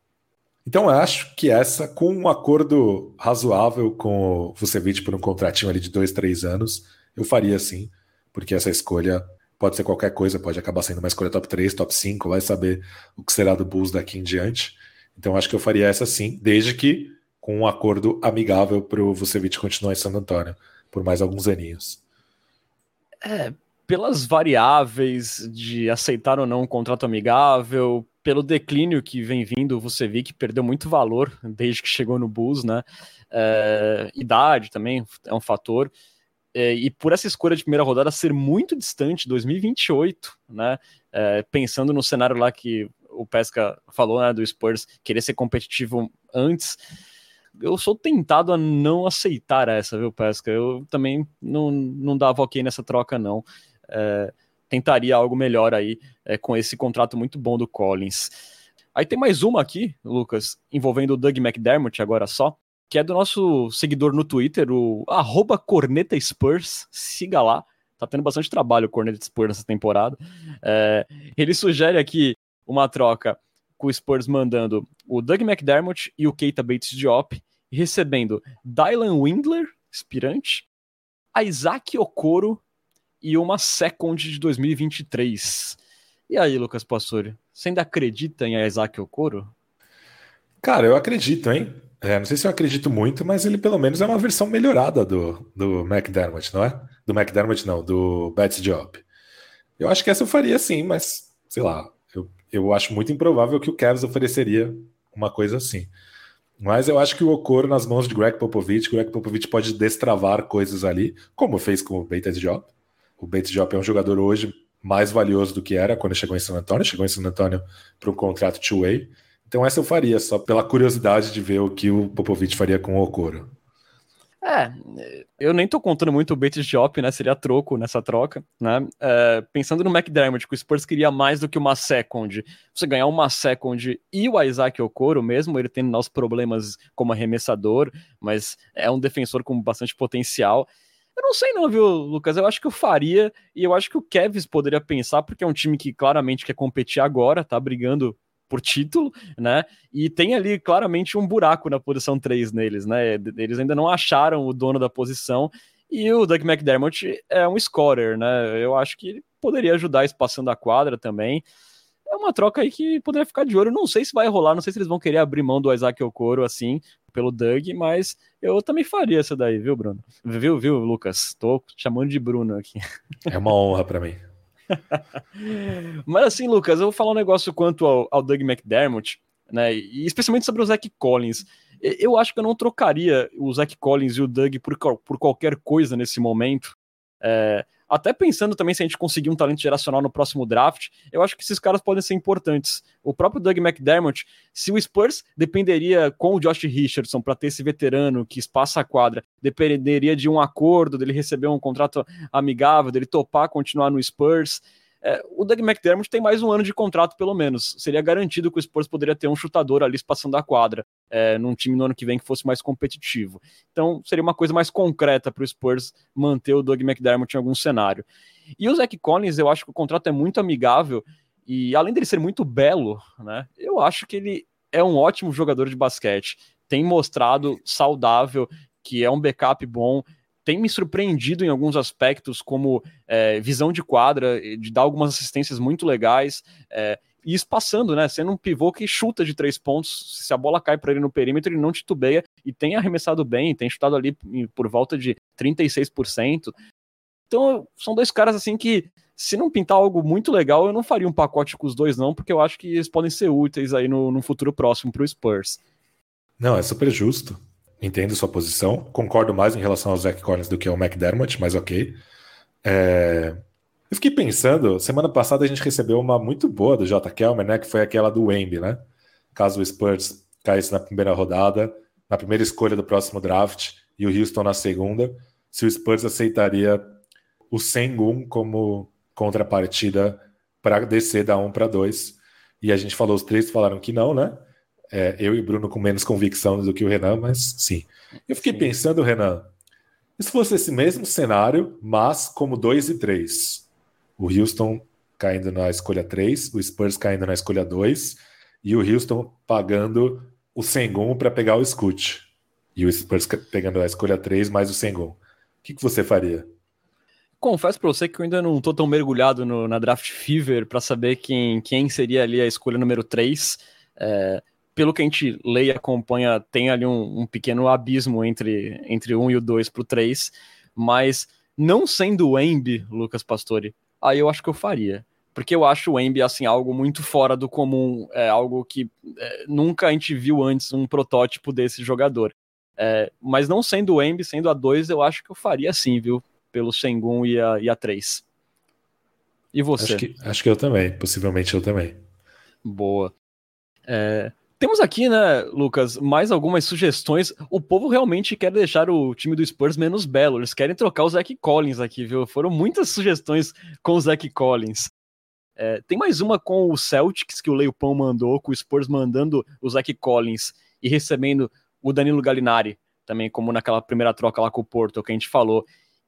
Então eu acho que essa, com um acordo razoável com o Vucevic por um contratinho ali de dois, três anos, eu faria sim, porque essa escolha pode ser qualquer coisa, pode acabar sendo uma escolha top 3, top 5, vai saber o que será do Bulls daqui em diante. Então acho que eu faria essa sim, desde que com um acordo amigável para o Vucevic continuar em San Antonio por mais alguns aninhos. É, pelas variáveis de aceitar ou não um contrato amigável, pelo declínio que vem vindo, você viu que perdeu muito valor desde que chegou no Bulls, né? É, idade também é um fator. É, e por essa escolha de primeira rodada ser muito distante, 2028, né? É, pensando no cenário lá que o Pesca falou, né, do Spurs querer ser competitivo antes eu sou tentado a não aceitar essa, viu, Pesca? Eu também não, não dava ok nessa troca, não. É, tentaria algo melhor aí é, com esse contrato muito bom do Collins. Aí tem mais uma aqui, Lucas, envolvendo o Doug McDermott agora só, que é do nosso seguidor no Twitter, o arroba Corneta Spurs, siga lá, tá tendo bastante trabalho o Corneta Spurs nessa temporada. É, ele sugere aqui uma troca com o Spurs mandando o Doug McDermott e o Keita Bates Diop, recebendo Dylan Windler, aspirante, Isaac Okoro e uma second de 2023. E aí, Lucas Pastore, você ainda acredita em Isaac Okoro? Cara, eu acredito, hein? É, não sei se eu acredito muito, mas ele pelo menos é uma versão melhorada do, do McDermott, não é? Do McDermott, não, do Betts Job. Eu acho que essa eu faria sim, mas sei lá, eu, acho muito improvável que o Cavs ofereceria uma coisa assim. Mas eu acho que o Okoro nas mãos de Greg Popovich, Greg Popovich pode destravar coisas ali, como fez com o Bates Job. O Bates Job é um jogador hoje mais valioso do que era quando chegou em San Antonio, chegou em San Antonio para um contrato two-way. Então essa eu faria, só pela curiosidade de ver o que o Popovich faria com o Okoro. É, eu nem tô contando muito o Bates Job, né? Seria troco nessa troca, né? É, pensando no McDermott, que o Spurs queria mais do que uma second. Você ganhar uma second e o Isaac Okoro, mesmo ele tendo nossos problemas como arremessador, mas é um defensor com bastante potencial. Eu não sei não, viu, Lucas? Eu acho que eu faria e eu acho que o Kevs poderia pensar, porque é um time que claramente quer competir agora, tá brigando por título, né? E tem ali claramente um buraco na posição 3 neles, né? Eles ainda não acharam o dono da posição e o Doug McDermott é um scorer, né? Eu acho que ele poderia ajudar espaçando a quadra também. É uma troca aí que poderia ficar de olho. Não sei se vai rolar, não sei se eles vão querer abrir mão do Isaac Okoro assim, pelo Doug, mas eu também faria essa daí, viu, Bruno? Viu, viu, Lucas? Tô chamando de Bruno aqui. É uma honra para mim. mas assim, Lucas, eu vou falar um negócio quanto ao, ao Doug McDermott, né? E especialmente sobre o Zach Collins. Eu acho que eu não trocaria o Zach Collins e o Doug por, por qualquer coisa nesse momento. É, até pensando também se a gente conseguir um talento geracional no próximo draft, eu acho que esses caras podem ser importantes. O próprio Doug McDermott, se o Spurs dependeria com o Josh Richardson para ter esse veterano que espaça a quadra, dependeria de um acordo, dele receber um contrato amigável, dele topar continuar no Spurs. É, o Doug McDermott tem mais um ano de contrato, pelo menos. Seria garantido que o Spurs poderia ter um chutador ali passando a quadra, é, num time no ano que vem que fosse mais competitivo. Então, seria uma coisa mais concreta para o Spurs manter o Doug McDermott em algum cenário. E o Zach Collins, eu acho que o contrato é muito amigável, e além dele ser muito belo, né, eu acho que ele é um ótimo jogador de basquete. Tem mostrado saudável, que é um backup bom, tem me surpreendido em alguns aspectos, como é, visão de quadra, de dar algumas assistências muito legais. É, e espaçando, né? Sendo um pivô que chuta de três pontos. Se a bola cai para ele no perímetro, ele não titubeia e tem arremessado bem, tem chutado ali por volta de 36%. Então, são dois caras assim que, se não pintar algo muito legal, eu não faria um pacote com os dois, não, porque eu acho que eles podem ser úteis aí no, no futuro próximo para o Spurs. Não, é super justo. Entendo sua posição. Concordo mais em relação ao Zach Collins do que ao McDermott, mas ok. É... Eu fiquei pensando, semana passada a gente recebeu uma muito boa do J. Kelmer, né? Que foi aquela do Wemby, né? Caso o Spurs caísse na primeira rodada, na primeira escolha do próximo draft, e o Houston na segunda, se o Spurs aceitaria o Sengun como contrapartida para descer da 1 para 2. E a gente falou, os três falaram que não, né? É, eu e Bruno com menos convicção do que o Renan, mas sim. Eu fiquei sim. pensando, Renan, se fosse esse mesmo cenário, mas como 2 e 3. O Houston caindo na escolha 3, o Spurs caindo na escolha 2 e o Houston pagando o Sengun para pegar o Scoot. E o Spurs pegando a escolha 3 mais o Sengun. O que, que você faria? Confesso para você que eu ainda não estou tão mergulhado no, na Draft Fever para saber quem, quem seria ali a escolha número 3. É, pelo que a gente lê e acompanha, tem ali um, um pequeno abismo entre, entre um e o dois para o três, mas não sendo o Embi, Lucas Pastore, aí eu acho que eu faria. Porque eu acho o Embi assim, algo muito fora do comum, é algo que é, nunca a gente viu antes um protótipo desse jogador. É, mas não sendo o Embi, sendo a 2, eu acho que eu faria sim, viu? Pelo Sengun e a, e a 3. E você? Acho que, acho que eu também, possivelmente eu também. Boa. É, temos aqui, né, Lucas, mais algumas sugestões. O povo realmente quer deixar o time do Spurs menos belo. Eles querem trocar o Zach Collins aqui, viu? Foram muitas sugestões com o Zach Collins. É, tem mais uma com o Celtics, que o Leopão mandou, com o Spurs mandando o Zach Collins e recebendo o Danilo Gallinari, também como naquela primeira troca lá com o Porto, que a gente falou.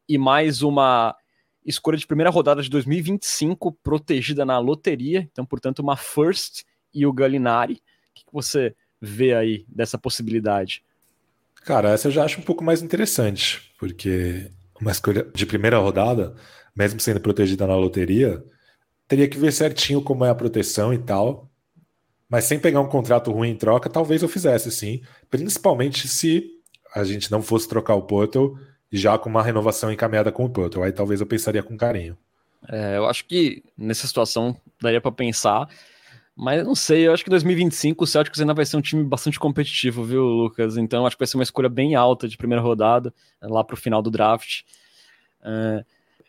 E mais uma escolha de primeira rodada de 2025, protegida na loteria, então, portanto, uma first e o Gallinari. O que você vê aí dessa possibilidade? Cara, essa eu já acho um pouco mais interessante, porque uma escolha de primeira rodada, mesmo sendo protegida na loteria, teria que ver certinho como é a proteção e tal. Mas sem pegar um contrato ruim em troca, talvez eu fizesse sim. Principalmente se a gente não fosse trocar o Porto já com uma renovação encaminhada com o Porto. Aí talvez eu pensaria com carinho. É, eu acho que nessa situação daria para pensar. Mas não sei, eu acho que 2025 o Celtics ainda vai ser um time bastante competitivo, viu, Lucas? Então acho que vai ser uma escolha bem alta de primeira rodada, lá pro final do draft. Uh,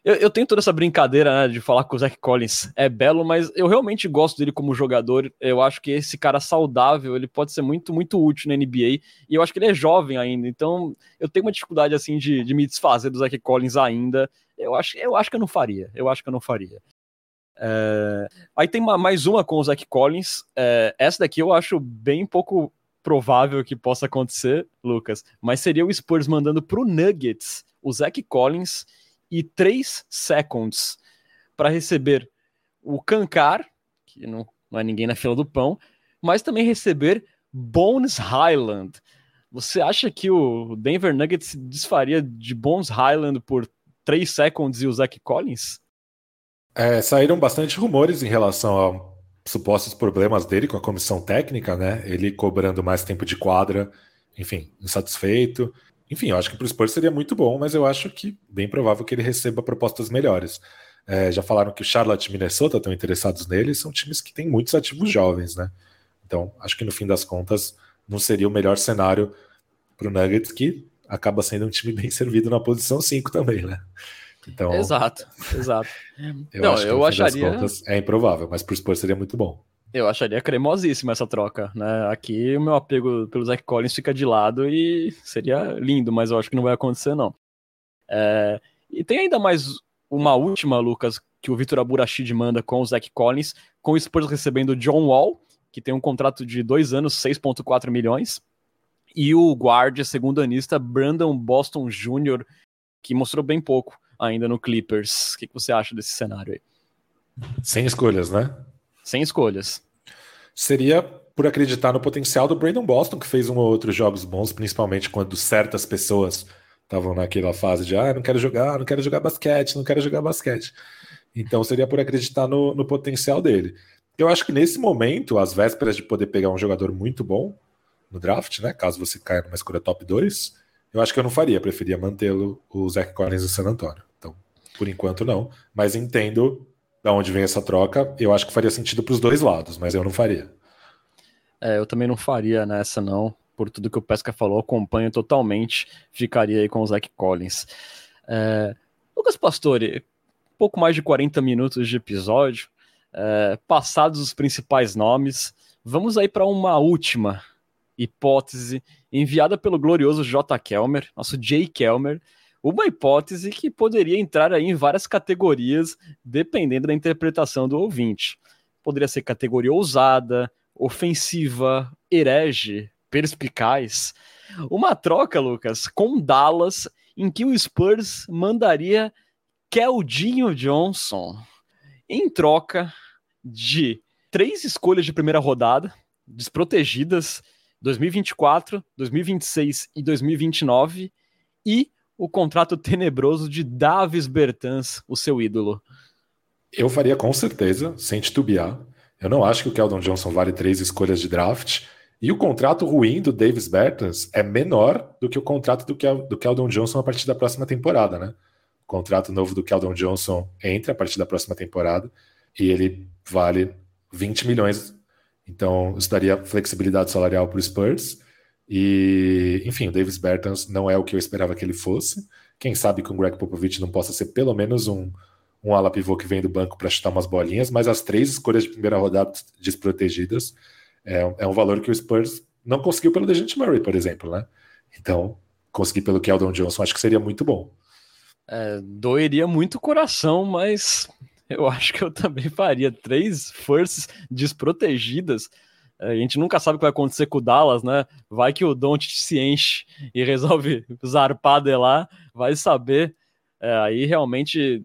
eu, eu, tenho toda essa brincadeira né, de falar que o Zach Collins é belo, mas eu realmente gosto dele como jogador. Eu acho que esse cara saudável, ele pode ser muito, muito útil na NBA. E eu acho que ele é jovem ainda, então eu tenho uma dificuldade assim de, de me desfazer do Zach Collins ainda. Eu acho, eu acho que eu não faria. Eu acho que eu não faria. Aí tem mais uma com o Zach Collins. É, essa daqui eu acho bem pouco provável que possa acontecer, Lucas. Mas seria o Spurs mandando pro Nuggets o Zach Collins e 3 seconds para receber o Kankar, que não, não é ninguém na fila do pão, mas também receber Bones Highland. Você acha que o Denver Nuggets se desfaria de Bones Highland por 3 seconds e o Zach Collins? É, saíram bastante rumores em relação a supostos problemas dele com a comissão técnica, né? Ele cobrando mais tempo de quadra, enfim, insatisfeito. Enfim, eu acho que para o Spurs seria muito bom, mas eu acho que bem provável que ele receba propostas melhores. É, já falaram que o Charlotte e Minnesota estão interessados nele, são times que têm muitos ativos jovens, né? Então, acho que no fim das contas não seria o melhor cenário para o Nuggets, que acaba sendo um time bem servido na posição 5 também, né? Então, exato, exato. Eu não, acho que, eu acharia. Contas, é improvável, mas para o Spurs seria muito bom. Eu acharia cremosíssima essa troca, né? Aqui o meu apego pelo Zach Collins fica de lado e seria lindo, mas eu acho que não vai acontecer, não. É... E tem ainda mais uma última, Lucas, que o Vitor Aburachid manda com o Zach Collins, com o Spurs recebendo o John Wall, que tem um contrato de dois anos, 6,4 milhões, e o guarda segundo anista Brandon Boston Jr., que mostrou bem pouco ainda no Clippers. O que, você acha desse cenário aí? Sem escolhas, né? Sem escolhas. Seria por acreditar no potencial do Brandon Boston, que fez um ou outro jogos bons, principalmente quando certas pessoas estavam naquela fase de ah, não quero jogar, não quero jogar basquete, não quero jogar basquete. Então seria por acreditar no, no potencial dele. Eu acho que nesse momento, às vésperas de poder pegar um jogador muito bom no draft, né? Caso você caia numa escolha top 2, eu acho que eu não faria, preferia mantê-lo o Zach Collins em San Antonio. Por enquanto não, mas entendo da onde vem essa troca. Eu acho que faria sentido para os dois lados, mas eu não faria. É, eu também não faria nessa não, por tudo que o Pesca falou, acompanho totalmente, ficaria aí com o Zach Collins. É, Lucas Pastore, pouco mais de 40 minutos de episódio, é, passados os principais nomes, vamos aí para uma última hipótese enviada pelo glorioso J. Kelmer, nosso J. Kelmer, uma hipótese que poderia entrar aí em várias categorias, dependendo da interpretação do ouvinte. Poderia ser categoria ousada, ofensiva, herege, perspicaz. Uma troca, Lucas, com Dallas, em que o Spurs mandaria Keldinho Johnson em troca de três escolhas de primeira rodada, desprotegidas, 2024, 2026 e 2029, e o contrato tenebroso de Davis Bertans, o seu ídolo? Eu faria com certeza, sem titubear. Eu não acho que o Keldon Johnson vale três escolhas de draft. E o contrato ruim do Davis Bertans é menor do que o contrato do, Kel do Keldon Johnson a partir da próxima temporada, né? O contrato novo do Keldon Johnson entra a partir da próxima temporada e ele vale 20 milhões então, isso daria flexibilidade salarial para o Spurs. E, enfim, o Davis Bertans não é o que eu esperava que ele fosse. Quem sabe que o Greg Popovich não possa ser pelo menos um, um ala pivô que vem do banco para chutar umas bolinhas, mas as três escolhas de primeira rodada desprotegidas é, é um valor que o Spurs não conseguiu pelo Dejante Murray, por exemplo, né? Então, conseguir pelo Keldon Johnson acho que seria muito bom. É, doeria muito o coração, mas eu acho que eu também faria três firsts desprotegidas. A gente nunca sabe o que vai acontecer com o Dallas, né? Vai que o Don't se enche e resolve zarpar de lá, vai saber. É, aí realmente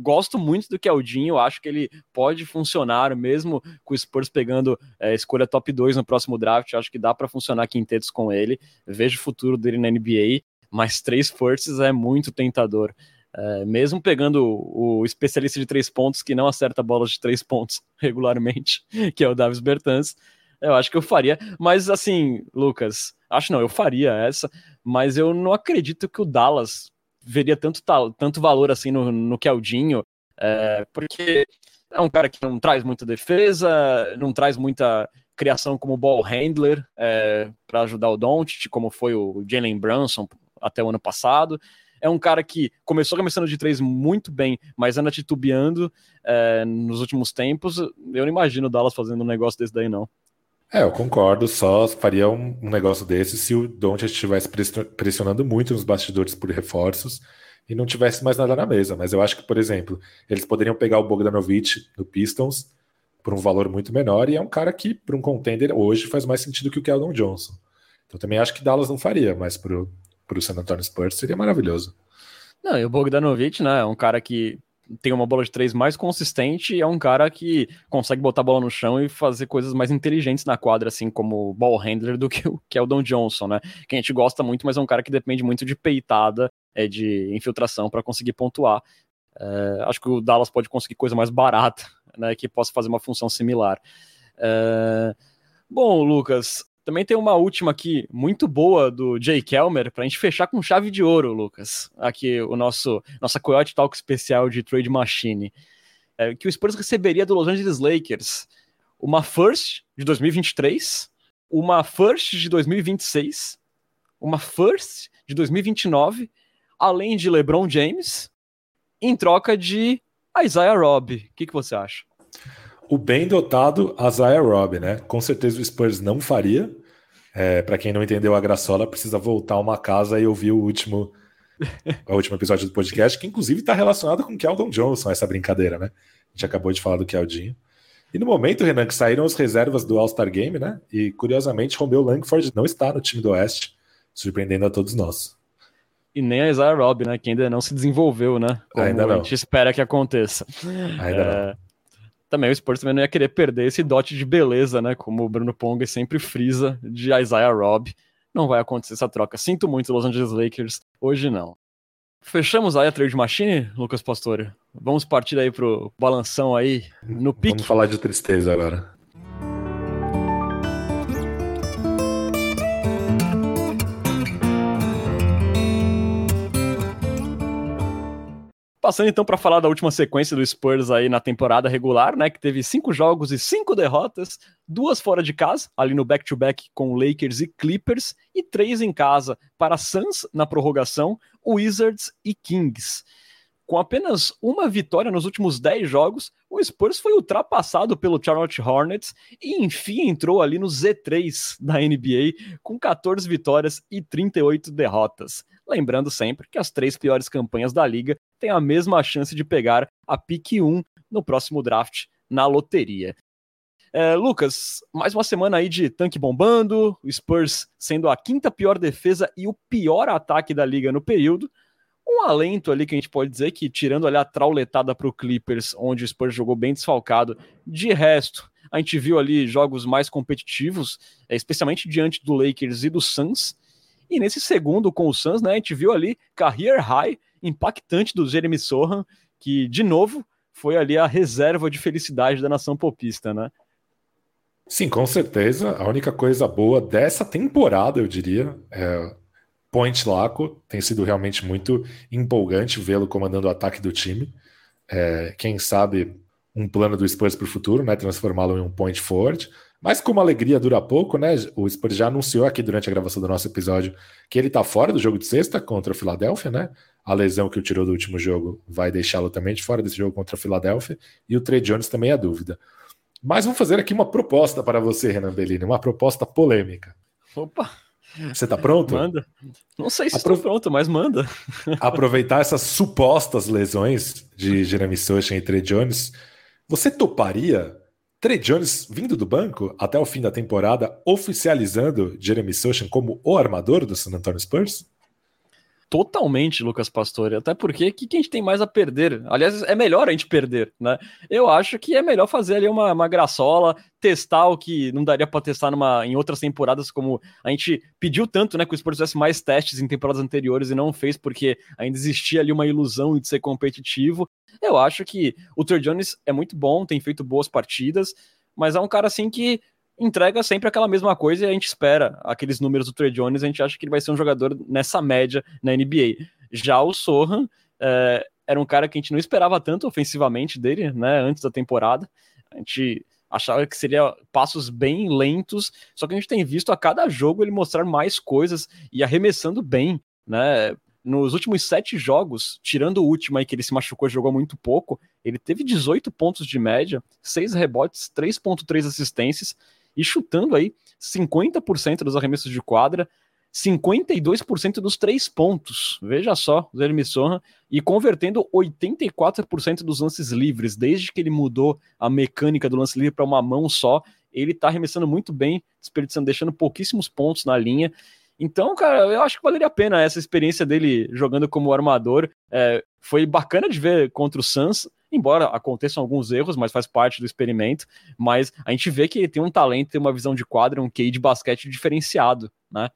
gosto muito do Keldinho, acho que ele pode funcionar, mesmo com o Spurs pegando é, escolha top 2 no próximo draft, acho que dá para funcionar quintetos com ele. Vejo o futuro dele na NBA, mas três firsts é muito tentador. É, mesmo pegando o, especialista de três pontos que não acerta bolas de três pontos regularmente, que é o Davis Bertans, eu acho que eu faria. Mas assim, Lucas, acho não, eu faria essa, mas eu não acredito que o Dallas veria tanto, tanto valor assim no, no Keldinho, é, porque é um cara que não traz muita defesa, não traz muita criação como ball handler é, para ajudar o Doncic, como foi o Jalen Brunson até o ano passado. É um cara que começou começando de três muito bem, mas anda titubeando é, nos últimos tempos. Eu não imagino o Dallas fazendo um negócio desse daí, não. É, eu concordo, só faria um, um negócio desse se o Doncic estivesse pressionando muito nos bastidores por reforços e não tivesse mais nada na mesa. Mas eu acho que, por exemplo, eles poderiam pegar o Bogdanovich do Pistons por um valor muito menor e é um cara que, para um contender, hoje faz mais sentido que o Keldon Johnson. Então também acho que Dallas não faria, mas para o San Antonio Spurs seria maravilhoso. Não, e o Bogdanovic, né, é um cara que tem uma bola de três mais consistente e é um cara que consegue botar a bola no chão e fazer coisas mais inteligentes na quadra, assim como ball handler do que o Keldon Johnson, né? Que a gente gosta muito, mas é um cara que depende muito de peitada, é, de infiltração para conseguir pontuar. É, acho que o Dallas pode conseguir coisa mais barata, né? Que possa fazer uma função similar. É... Bom, Lucas, também tem uma última aqui, muito boa, do Jay Kelmer, para a gente fechar com chave de ouro, Lucas. Aqui, o nosso nossa Coyote Talk especial de Trade Machine. É, que o Spurs receberia do Los Angeles Lakers uma First de 2023, uma First de 2026, uma First de 2029, além de LeBron James, em troca de Isaiah Robb. O que, que você acha? O bem dotado Isaiah Robb, né? Com certeza o Spurs não faria. É, para quem não entendeu a graçola, precisa voltar uma casa e ouvir o último, o último episódio do podcast, que inclusive está relacionado com o Keldon Johnson, essa brincadeira, né? A gente acabou de falar do Keldinho. E no momento, Renan, que saíram as reservas do All-Star Game, né? E curiosamente, Romeu Langford não está no time do Oeste, surpreendendo a todos nós. E nem a Isaiah Robb, né? Que ainda não se desenvolveu, né? Como ainda não. A gente espera que aconteça. Ainda é... não também o Spurs também não ia querer perder esse dote de beleza, né? Como o Bruno Ponga sempre frisa de Isaiah Robb. Não vai acontecer essa troca. Sinto muito, Los Angeles Lakers. Hoje não. Fechamos aí a trade machine, Lucas Pastore. Vamos partir aí pro balanção aí no pique. Vamos falar de tristeza agora. Passando então para falar da última sequência do Spurs aí na temporada regular, né, que teve cinco jogos e cinco derrotas, duas fora de casa, ali no back-to-back -back com Lakers e Clippers, e três em casa para Suns na prorrogação, Wizards e Kings. Com apenas uma vitória nos últimos 10 jogos, o Spurs foi ultrapassado pelo Charlotte Hornets e enfim entrou ali no Z3 da NBA com 14 vitórias e 38 derrotas. Lembrando sempre que as três piores campanhas da liga têm a mesma chance de pegar a pique 1 no próximo draft na loteria. É, Lucas, mais uma semana aí de tanque bombando, o Spurs sendo a quinta pior defesa e o pior ataque da liga no período. Um alento ali que a gente pode dizer que, tirando ali a trauletada para o Clippers, onde o Spurs jogou bem desfalcado, de resto, a gente viu ali jogos mais competitivos, é, especialmente diante do Lakers e do Suns. E nesse segundo com o Suns, né, a gente viu ali career high impactante do Jeremy Sohan, que de novo foi ali a reserva de felicidade da nação popista, né? Sim, com certeza. A única coisa boa dessa temporada, eu diria, é Point Laco. Tem sido realmente muito empolgante vê-lo comandando o ataque do time. É, quem sabe um plano do Spurs para o futuro, né? Transformá-lo em um point forward. Mas como a alegria dura pouco, né? O Spurs já anunciou aqui durante a gravação do nosso episódio que ele está fora do jogo de sexta contra o Philadelphia, né? A lesão que o tirou do último jogo vai deixá-lo também de fora desse jogo contra o Philadelphia. E o Trey Jones também é dúvida. Mas vou fazer aqui uma proposta para você, Renan Bellini, uma proposta polêmica. Opa! Você tá pronto? Manda. Não sei se Apro... estou pronto, mas manda. Aproveitar essas supostas lesões de Jeremy Sochan e Trey Jones, você toparia Trey Jones vindo do banco até o fim da temporada, oficializando Jeremy Sochan como o armador do San Antonio Spurs? Totalmente, Lucas Pastore. Até porque o que, que, a gente tem mais a perder? Aliás, é melhor a gente perder, né? Eu acho que é melhor fazer ali uma, uma graçola, testar o que não daria para testar numa, em outras temporadas, como a gente pediu tanto, né? Que o Spurs tivesse mais testes em temporadas anteriores e não fez, porque ainda existia ali uma ilusão de ser competitivo. Eu acho que o Trey Jones é muito bom, tem feito boas partidas, mas é um cara assim que entrega sempre aquela mesma coisa e a gente espera aqueles números do Trey Jones, a gente acha que ele vai ser um jogador nessa média na NBA. Já o Sohan é, era um cara que a gente não esperava tanto ofensivamente dele, né, antes da temporada. A gente achava que seria passos bem lentos, só que a gente tem visto a cada jogo ele mostrar mais coisas e arremessando bem, né? Nos últimos sete jogos, tirando o último aí que ele se machucou e jogou muito pouco, ele teve 18 pontos de média, 6 rebotes, 3.3 assistências, e chutando aí 50% dos arremessos de quadra, 52% dos três pontos. Veja só, o Jeremy Sohan, e convertendo 84% dos lances livres. Desde que ele mudou a mecânica do lance livre para uma mão só, ele está arremessando muito bem, desperdiçando, deixando pouquíssimos pontos na linha. Então, cara, eu acho que valeria a pena essa experiência dele jogando como armador. É, foi bacana de ver contra o Suns embora aconteçam alguns erros, mas faz parte do experimento. Mas a gente vê que ele tem um talento, tem uma visão de quadra, um QI de basquete diferenciado, né?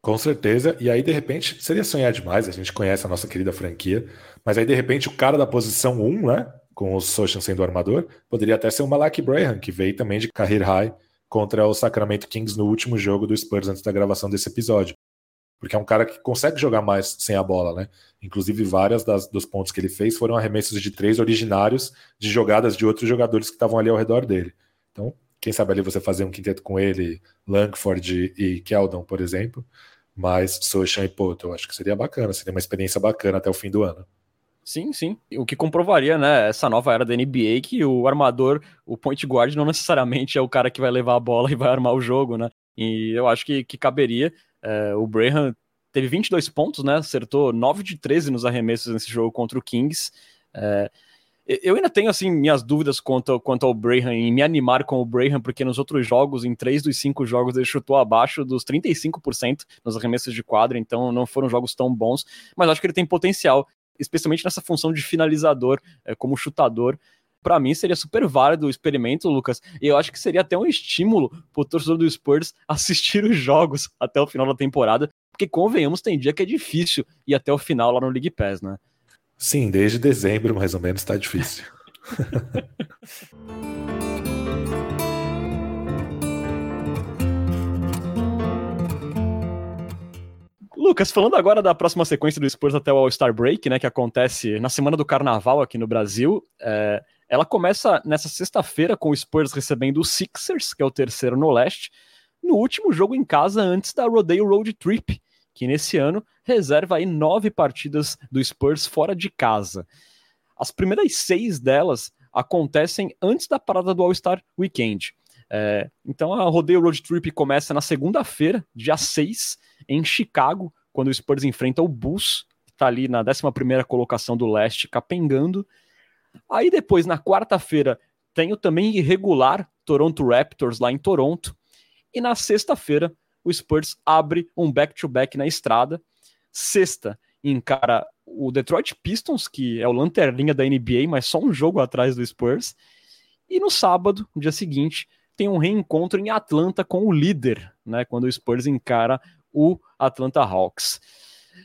Com certeza, e aí de repente seria sonhar demais, a gente conhece a nossa querida franquia, mas aí de repente o cara da posição 1, né, com o Sochan sendo armador, poderia até ser o Malak Braham, que veio também de career high contra o Sacramento Kings no último jogo do Spurs antes da gravação desse episódio porque é um cara que consegue jogar mais sem a bola, né? Inclusive, várias das, dos pontos que ele fez foram arremessos de três originários de jogadas de outros jogadores que estavam ali ao redor dele. Então, quem sabe ali você fazer um quinteto com ele, Langford e Keldon, por exemplo, mas Sochan e Poto, eu acho que seria bacana, seria uma experiência bacana até o fim do ano. Sim, sim. O que comprovaria, né, essa nova era da NBA que o armador, o point guard, não necessariamente é o cara que vai levar a bola e vai armar o jogo, né? E eu acho que, que caberia. É, o Braham teve 22 pontos, né? Acertou 9 de 13 nos arremessos nesse jogo contra o Kings. É, eu ainda tenho assim minhas dúvidas quanto, quanto ao Braham em me animar com o Braham, porque nos outros jogos, em três dos cinco jogos, ele chutou abaixo dos 35% nos arremessos de quadra, então não foram jogos tão bons, mas acho que ele tem potencial, especialmente nessa função de finalizador, é, como chutador para mim seria super válido o experimento, Lucas. E eu acho que seria até um estímulo pro torcedor do Spurs assistir os jogos até o final da temporada, porque convenhamos, tem dia que é difícil ir até o final lá no League Pass, né? Sim, desde dezembro, mais ou menos, tá difícil. Lucas, falando agora da próxima sequência do Spurs até o All-Star Break, né, que acontece na semana do Carnaval aqui no Brasil, é, ela começa nessa sexta-feira com o Spurs recebendo o Sixers, que é o terceiro no leste, no último jogo em casa antes da Rodeo Road Trip, que nesse ano reserva aí nove partidas do Spurs fora de casa. As primeiras seis delas acontecem antes da parada do All-Star Weekend. É, então a Rodeo Road Trip começa na segunda-feira, dia 6, em Chicago, quando o Spurs enfrenta o Bulls, que está ali na 11 colocação do leste, capengando, Aí depois, na quarta-feira, tem o também irregular Toronto Raptors lá em Toronto. E na sexta-feira, o Spurs abre um back-to-back -back na estrada. Sexta, encara o Detroit Pistons, que é o lanterninha da NBA, mas só um jogo atrás do Spurs. E no sábado, no dia seguinte, tem um reencontro em Atlanta com o líder, né, quando o Spurs encara o Atlanta Hawks.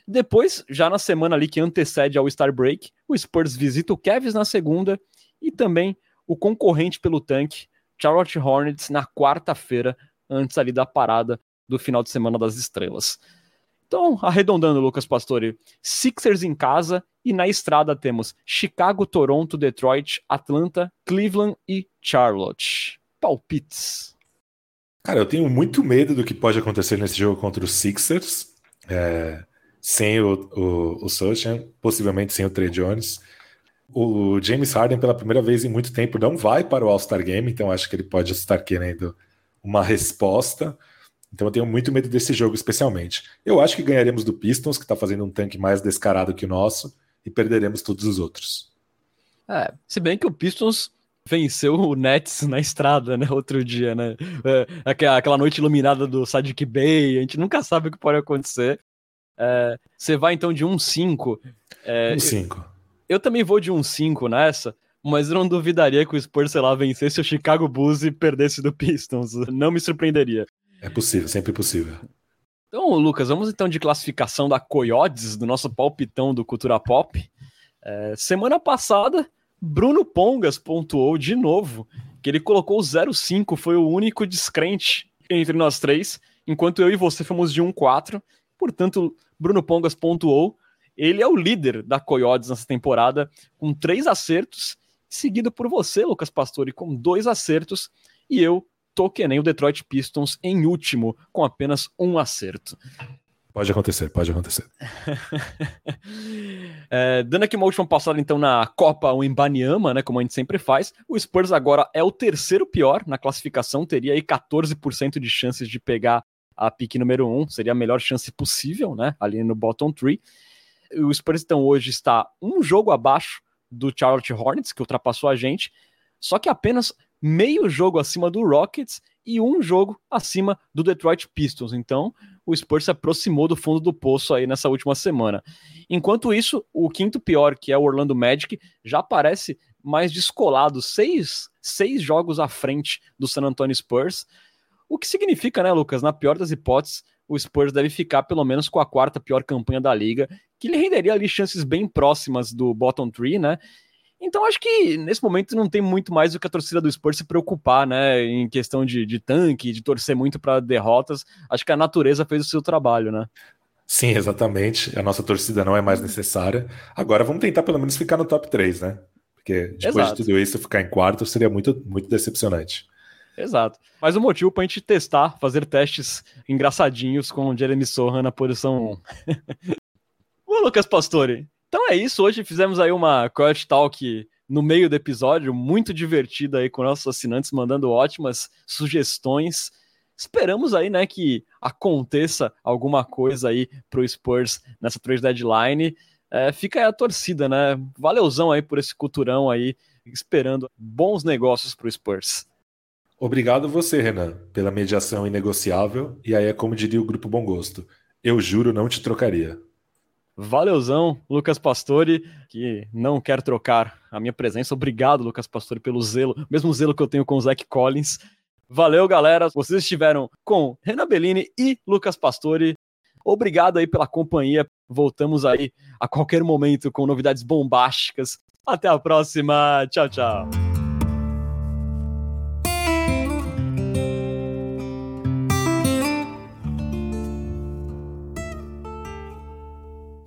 Depois, já na semana ali que antecede ao Star Break, o Spurs visita o Cavs na segunda e também o concorrente pelo tanque, Charlotte Hornets, na quarta-feira, antes ali da parada do final de semana das estrelas. Então, arredondando, Lucas Pastore, Sixers em casa e na estrada temos Chicago, Toronto, Detroit, Atlanta, Cleveland e Charlotte. Palpites. Cara, eu tenho muito medo do que pode acontecer nesse jogo contra os Sixers. É, sem o, o, o Sochan, possivelmente sem o Trey Jones. O James Harden, pela primeira vez em muito tempo, não vai para o All-Star Game, então acho que ele pode estar querendo uma resposta. Então eu tenho muito medo desse jogo, especialmente. Eu acho que ganharemos do Pistons, que está fazendo um tanque mais descarado que o nosso, e perderemos todos os outros. É, se bem que o Pistons venceu o Nets na estrada, né? Outro dia, né? É, aquela noite iluminada do Sadiq Bay, a gente nunca sabe o que pode acontecer. É, você vai então de 1-5. É, 1-5. Eu, eu, também vou de 1-5 nessa, mas eu não duvidaria que o Spurs, sei lá, vencesse o Chicago Bulls e perdesse do Pistons. Não me surpreenderia. É possível, sempre possível. Então, Lucas, vamos então de classificação da Coyotes, do nosso palpitão do Cultura Pop. É, semana passada, Bruno Pongas pontuou de novo, que ele colocou 0,5, foi o único descrente entre nós três, enquanto eu e você fomos de 1,4. Portanto, Bruno Pongas pontuou. Ele é o líder da Coyotes nessa temporada, com três acertos, seguido por você, Lucas Pastore, com dois acertos, e eu tô que nem o Detroit Pistons em último, com apenas um acerto. Pode acontecer, pode acontecer. é, dando aqui uma última passada então na Copa Wembanyama, né, como a gente sempre faz, o Spurs agora é o terceiro pior na classificação, teria aí 14% de chances de pegar a pique número 1, seria a melhor chance possível, né, ali no bottom 3. O Spurs então hoje está um jogo abaixo do Charlotte Hornets, que ultrapassou a gente, só que apenas meio jogo acima do Rockets e um jogo acima do Detroit Pistons. Então, o Spurs se aproximou do fundo do poço aí nessa última semana. Enquanto isso, o quinto pior, que é o Orlando Magic, já parece mais descolado, seis, seis jogos à frente do San Antonio Spurs. O que significa, né, Lucas, na pior das hipóteses, o Spurs deve ficar pelo menos com a quarta pior campanha da liga, que lhe renderia ali chances bem próximas do bottom three, né? Então acho que nesse momento não tem muito mais do que a torcida do Spurs se preocupar, né? Em questão de, de tanque, de torcer muito para derrotas. Acho que a natureza fez o seu trabalho, né? Sim, exatamente. A nossa torcida não é mais necessária. Agora vamos tentar pelo menos ficar no top 3, né? Porque depois Exato. de tudo isso, ficar em quarto seria muito, muito decepcionante. Exato. Mas o um motivo para a gente testar, fazer testes engraçadinhos com o Jeremy Sohan na posição 1. Ô, Lucas Pastore, então é isso, hoje fizemos aí uma Coyote Talk no meio do episódio, muito divertida aí com nossos assinantes, mandando ótimas sugestões. Esperamos aí, né, que aconteça alguma coisa aí pro Spurs nessa trade deadline. É, fica aí a torcida, né? Valeuzão aí por esse culturão aí, esperando bons negócios pro Spurs. Obrigado você, Renan, pela mediação inegociável. E aí é como diria o Grupo Bom Gosto. Eu juro não te trocaria. Valeuzão, Lucas Pastore, que não quer trocar a minha presença. Obrigado, Lucas Pastore, pelo zelo, mesmo zelo que eu tenho com o Zach Collins. Valeu, galera. Vocês estiveram com Renan Bellini e Lucas Pastore. Obrigado aí pela companhia. Voltamos aí a qualquer momento com novidades bombásticas. Até a próxima. Tchau, tchau.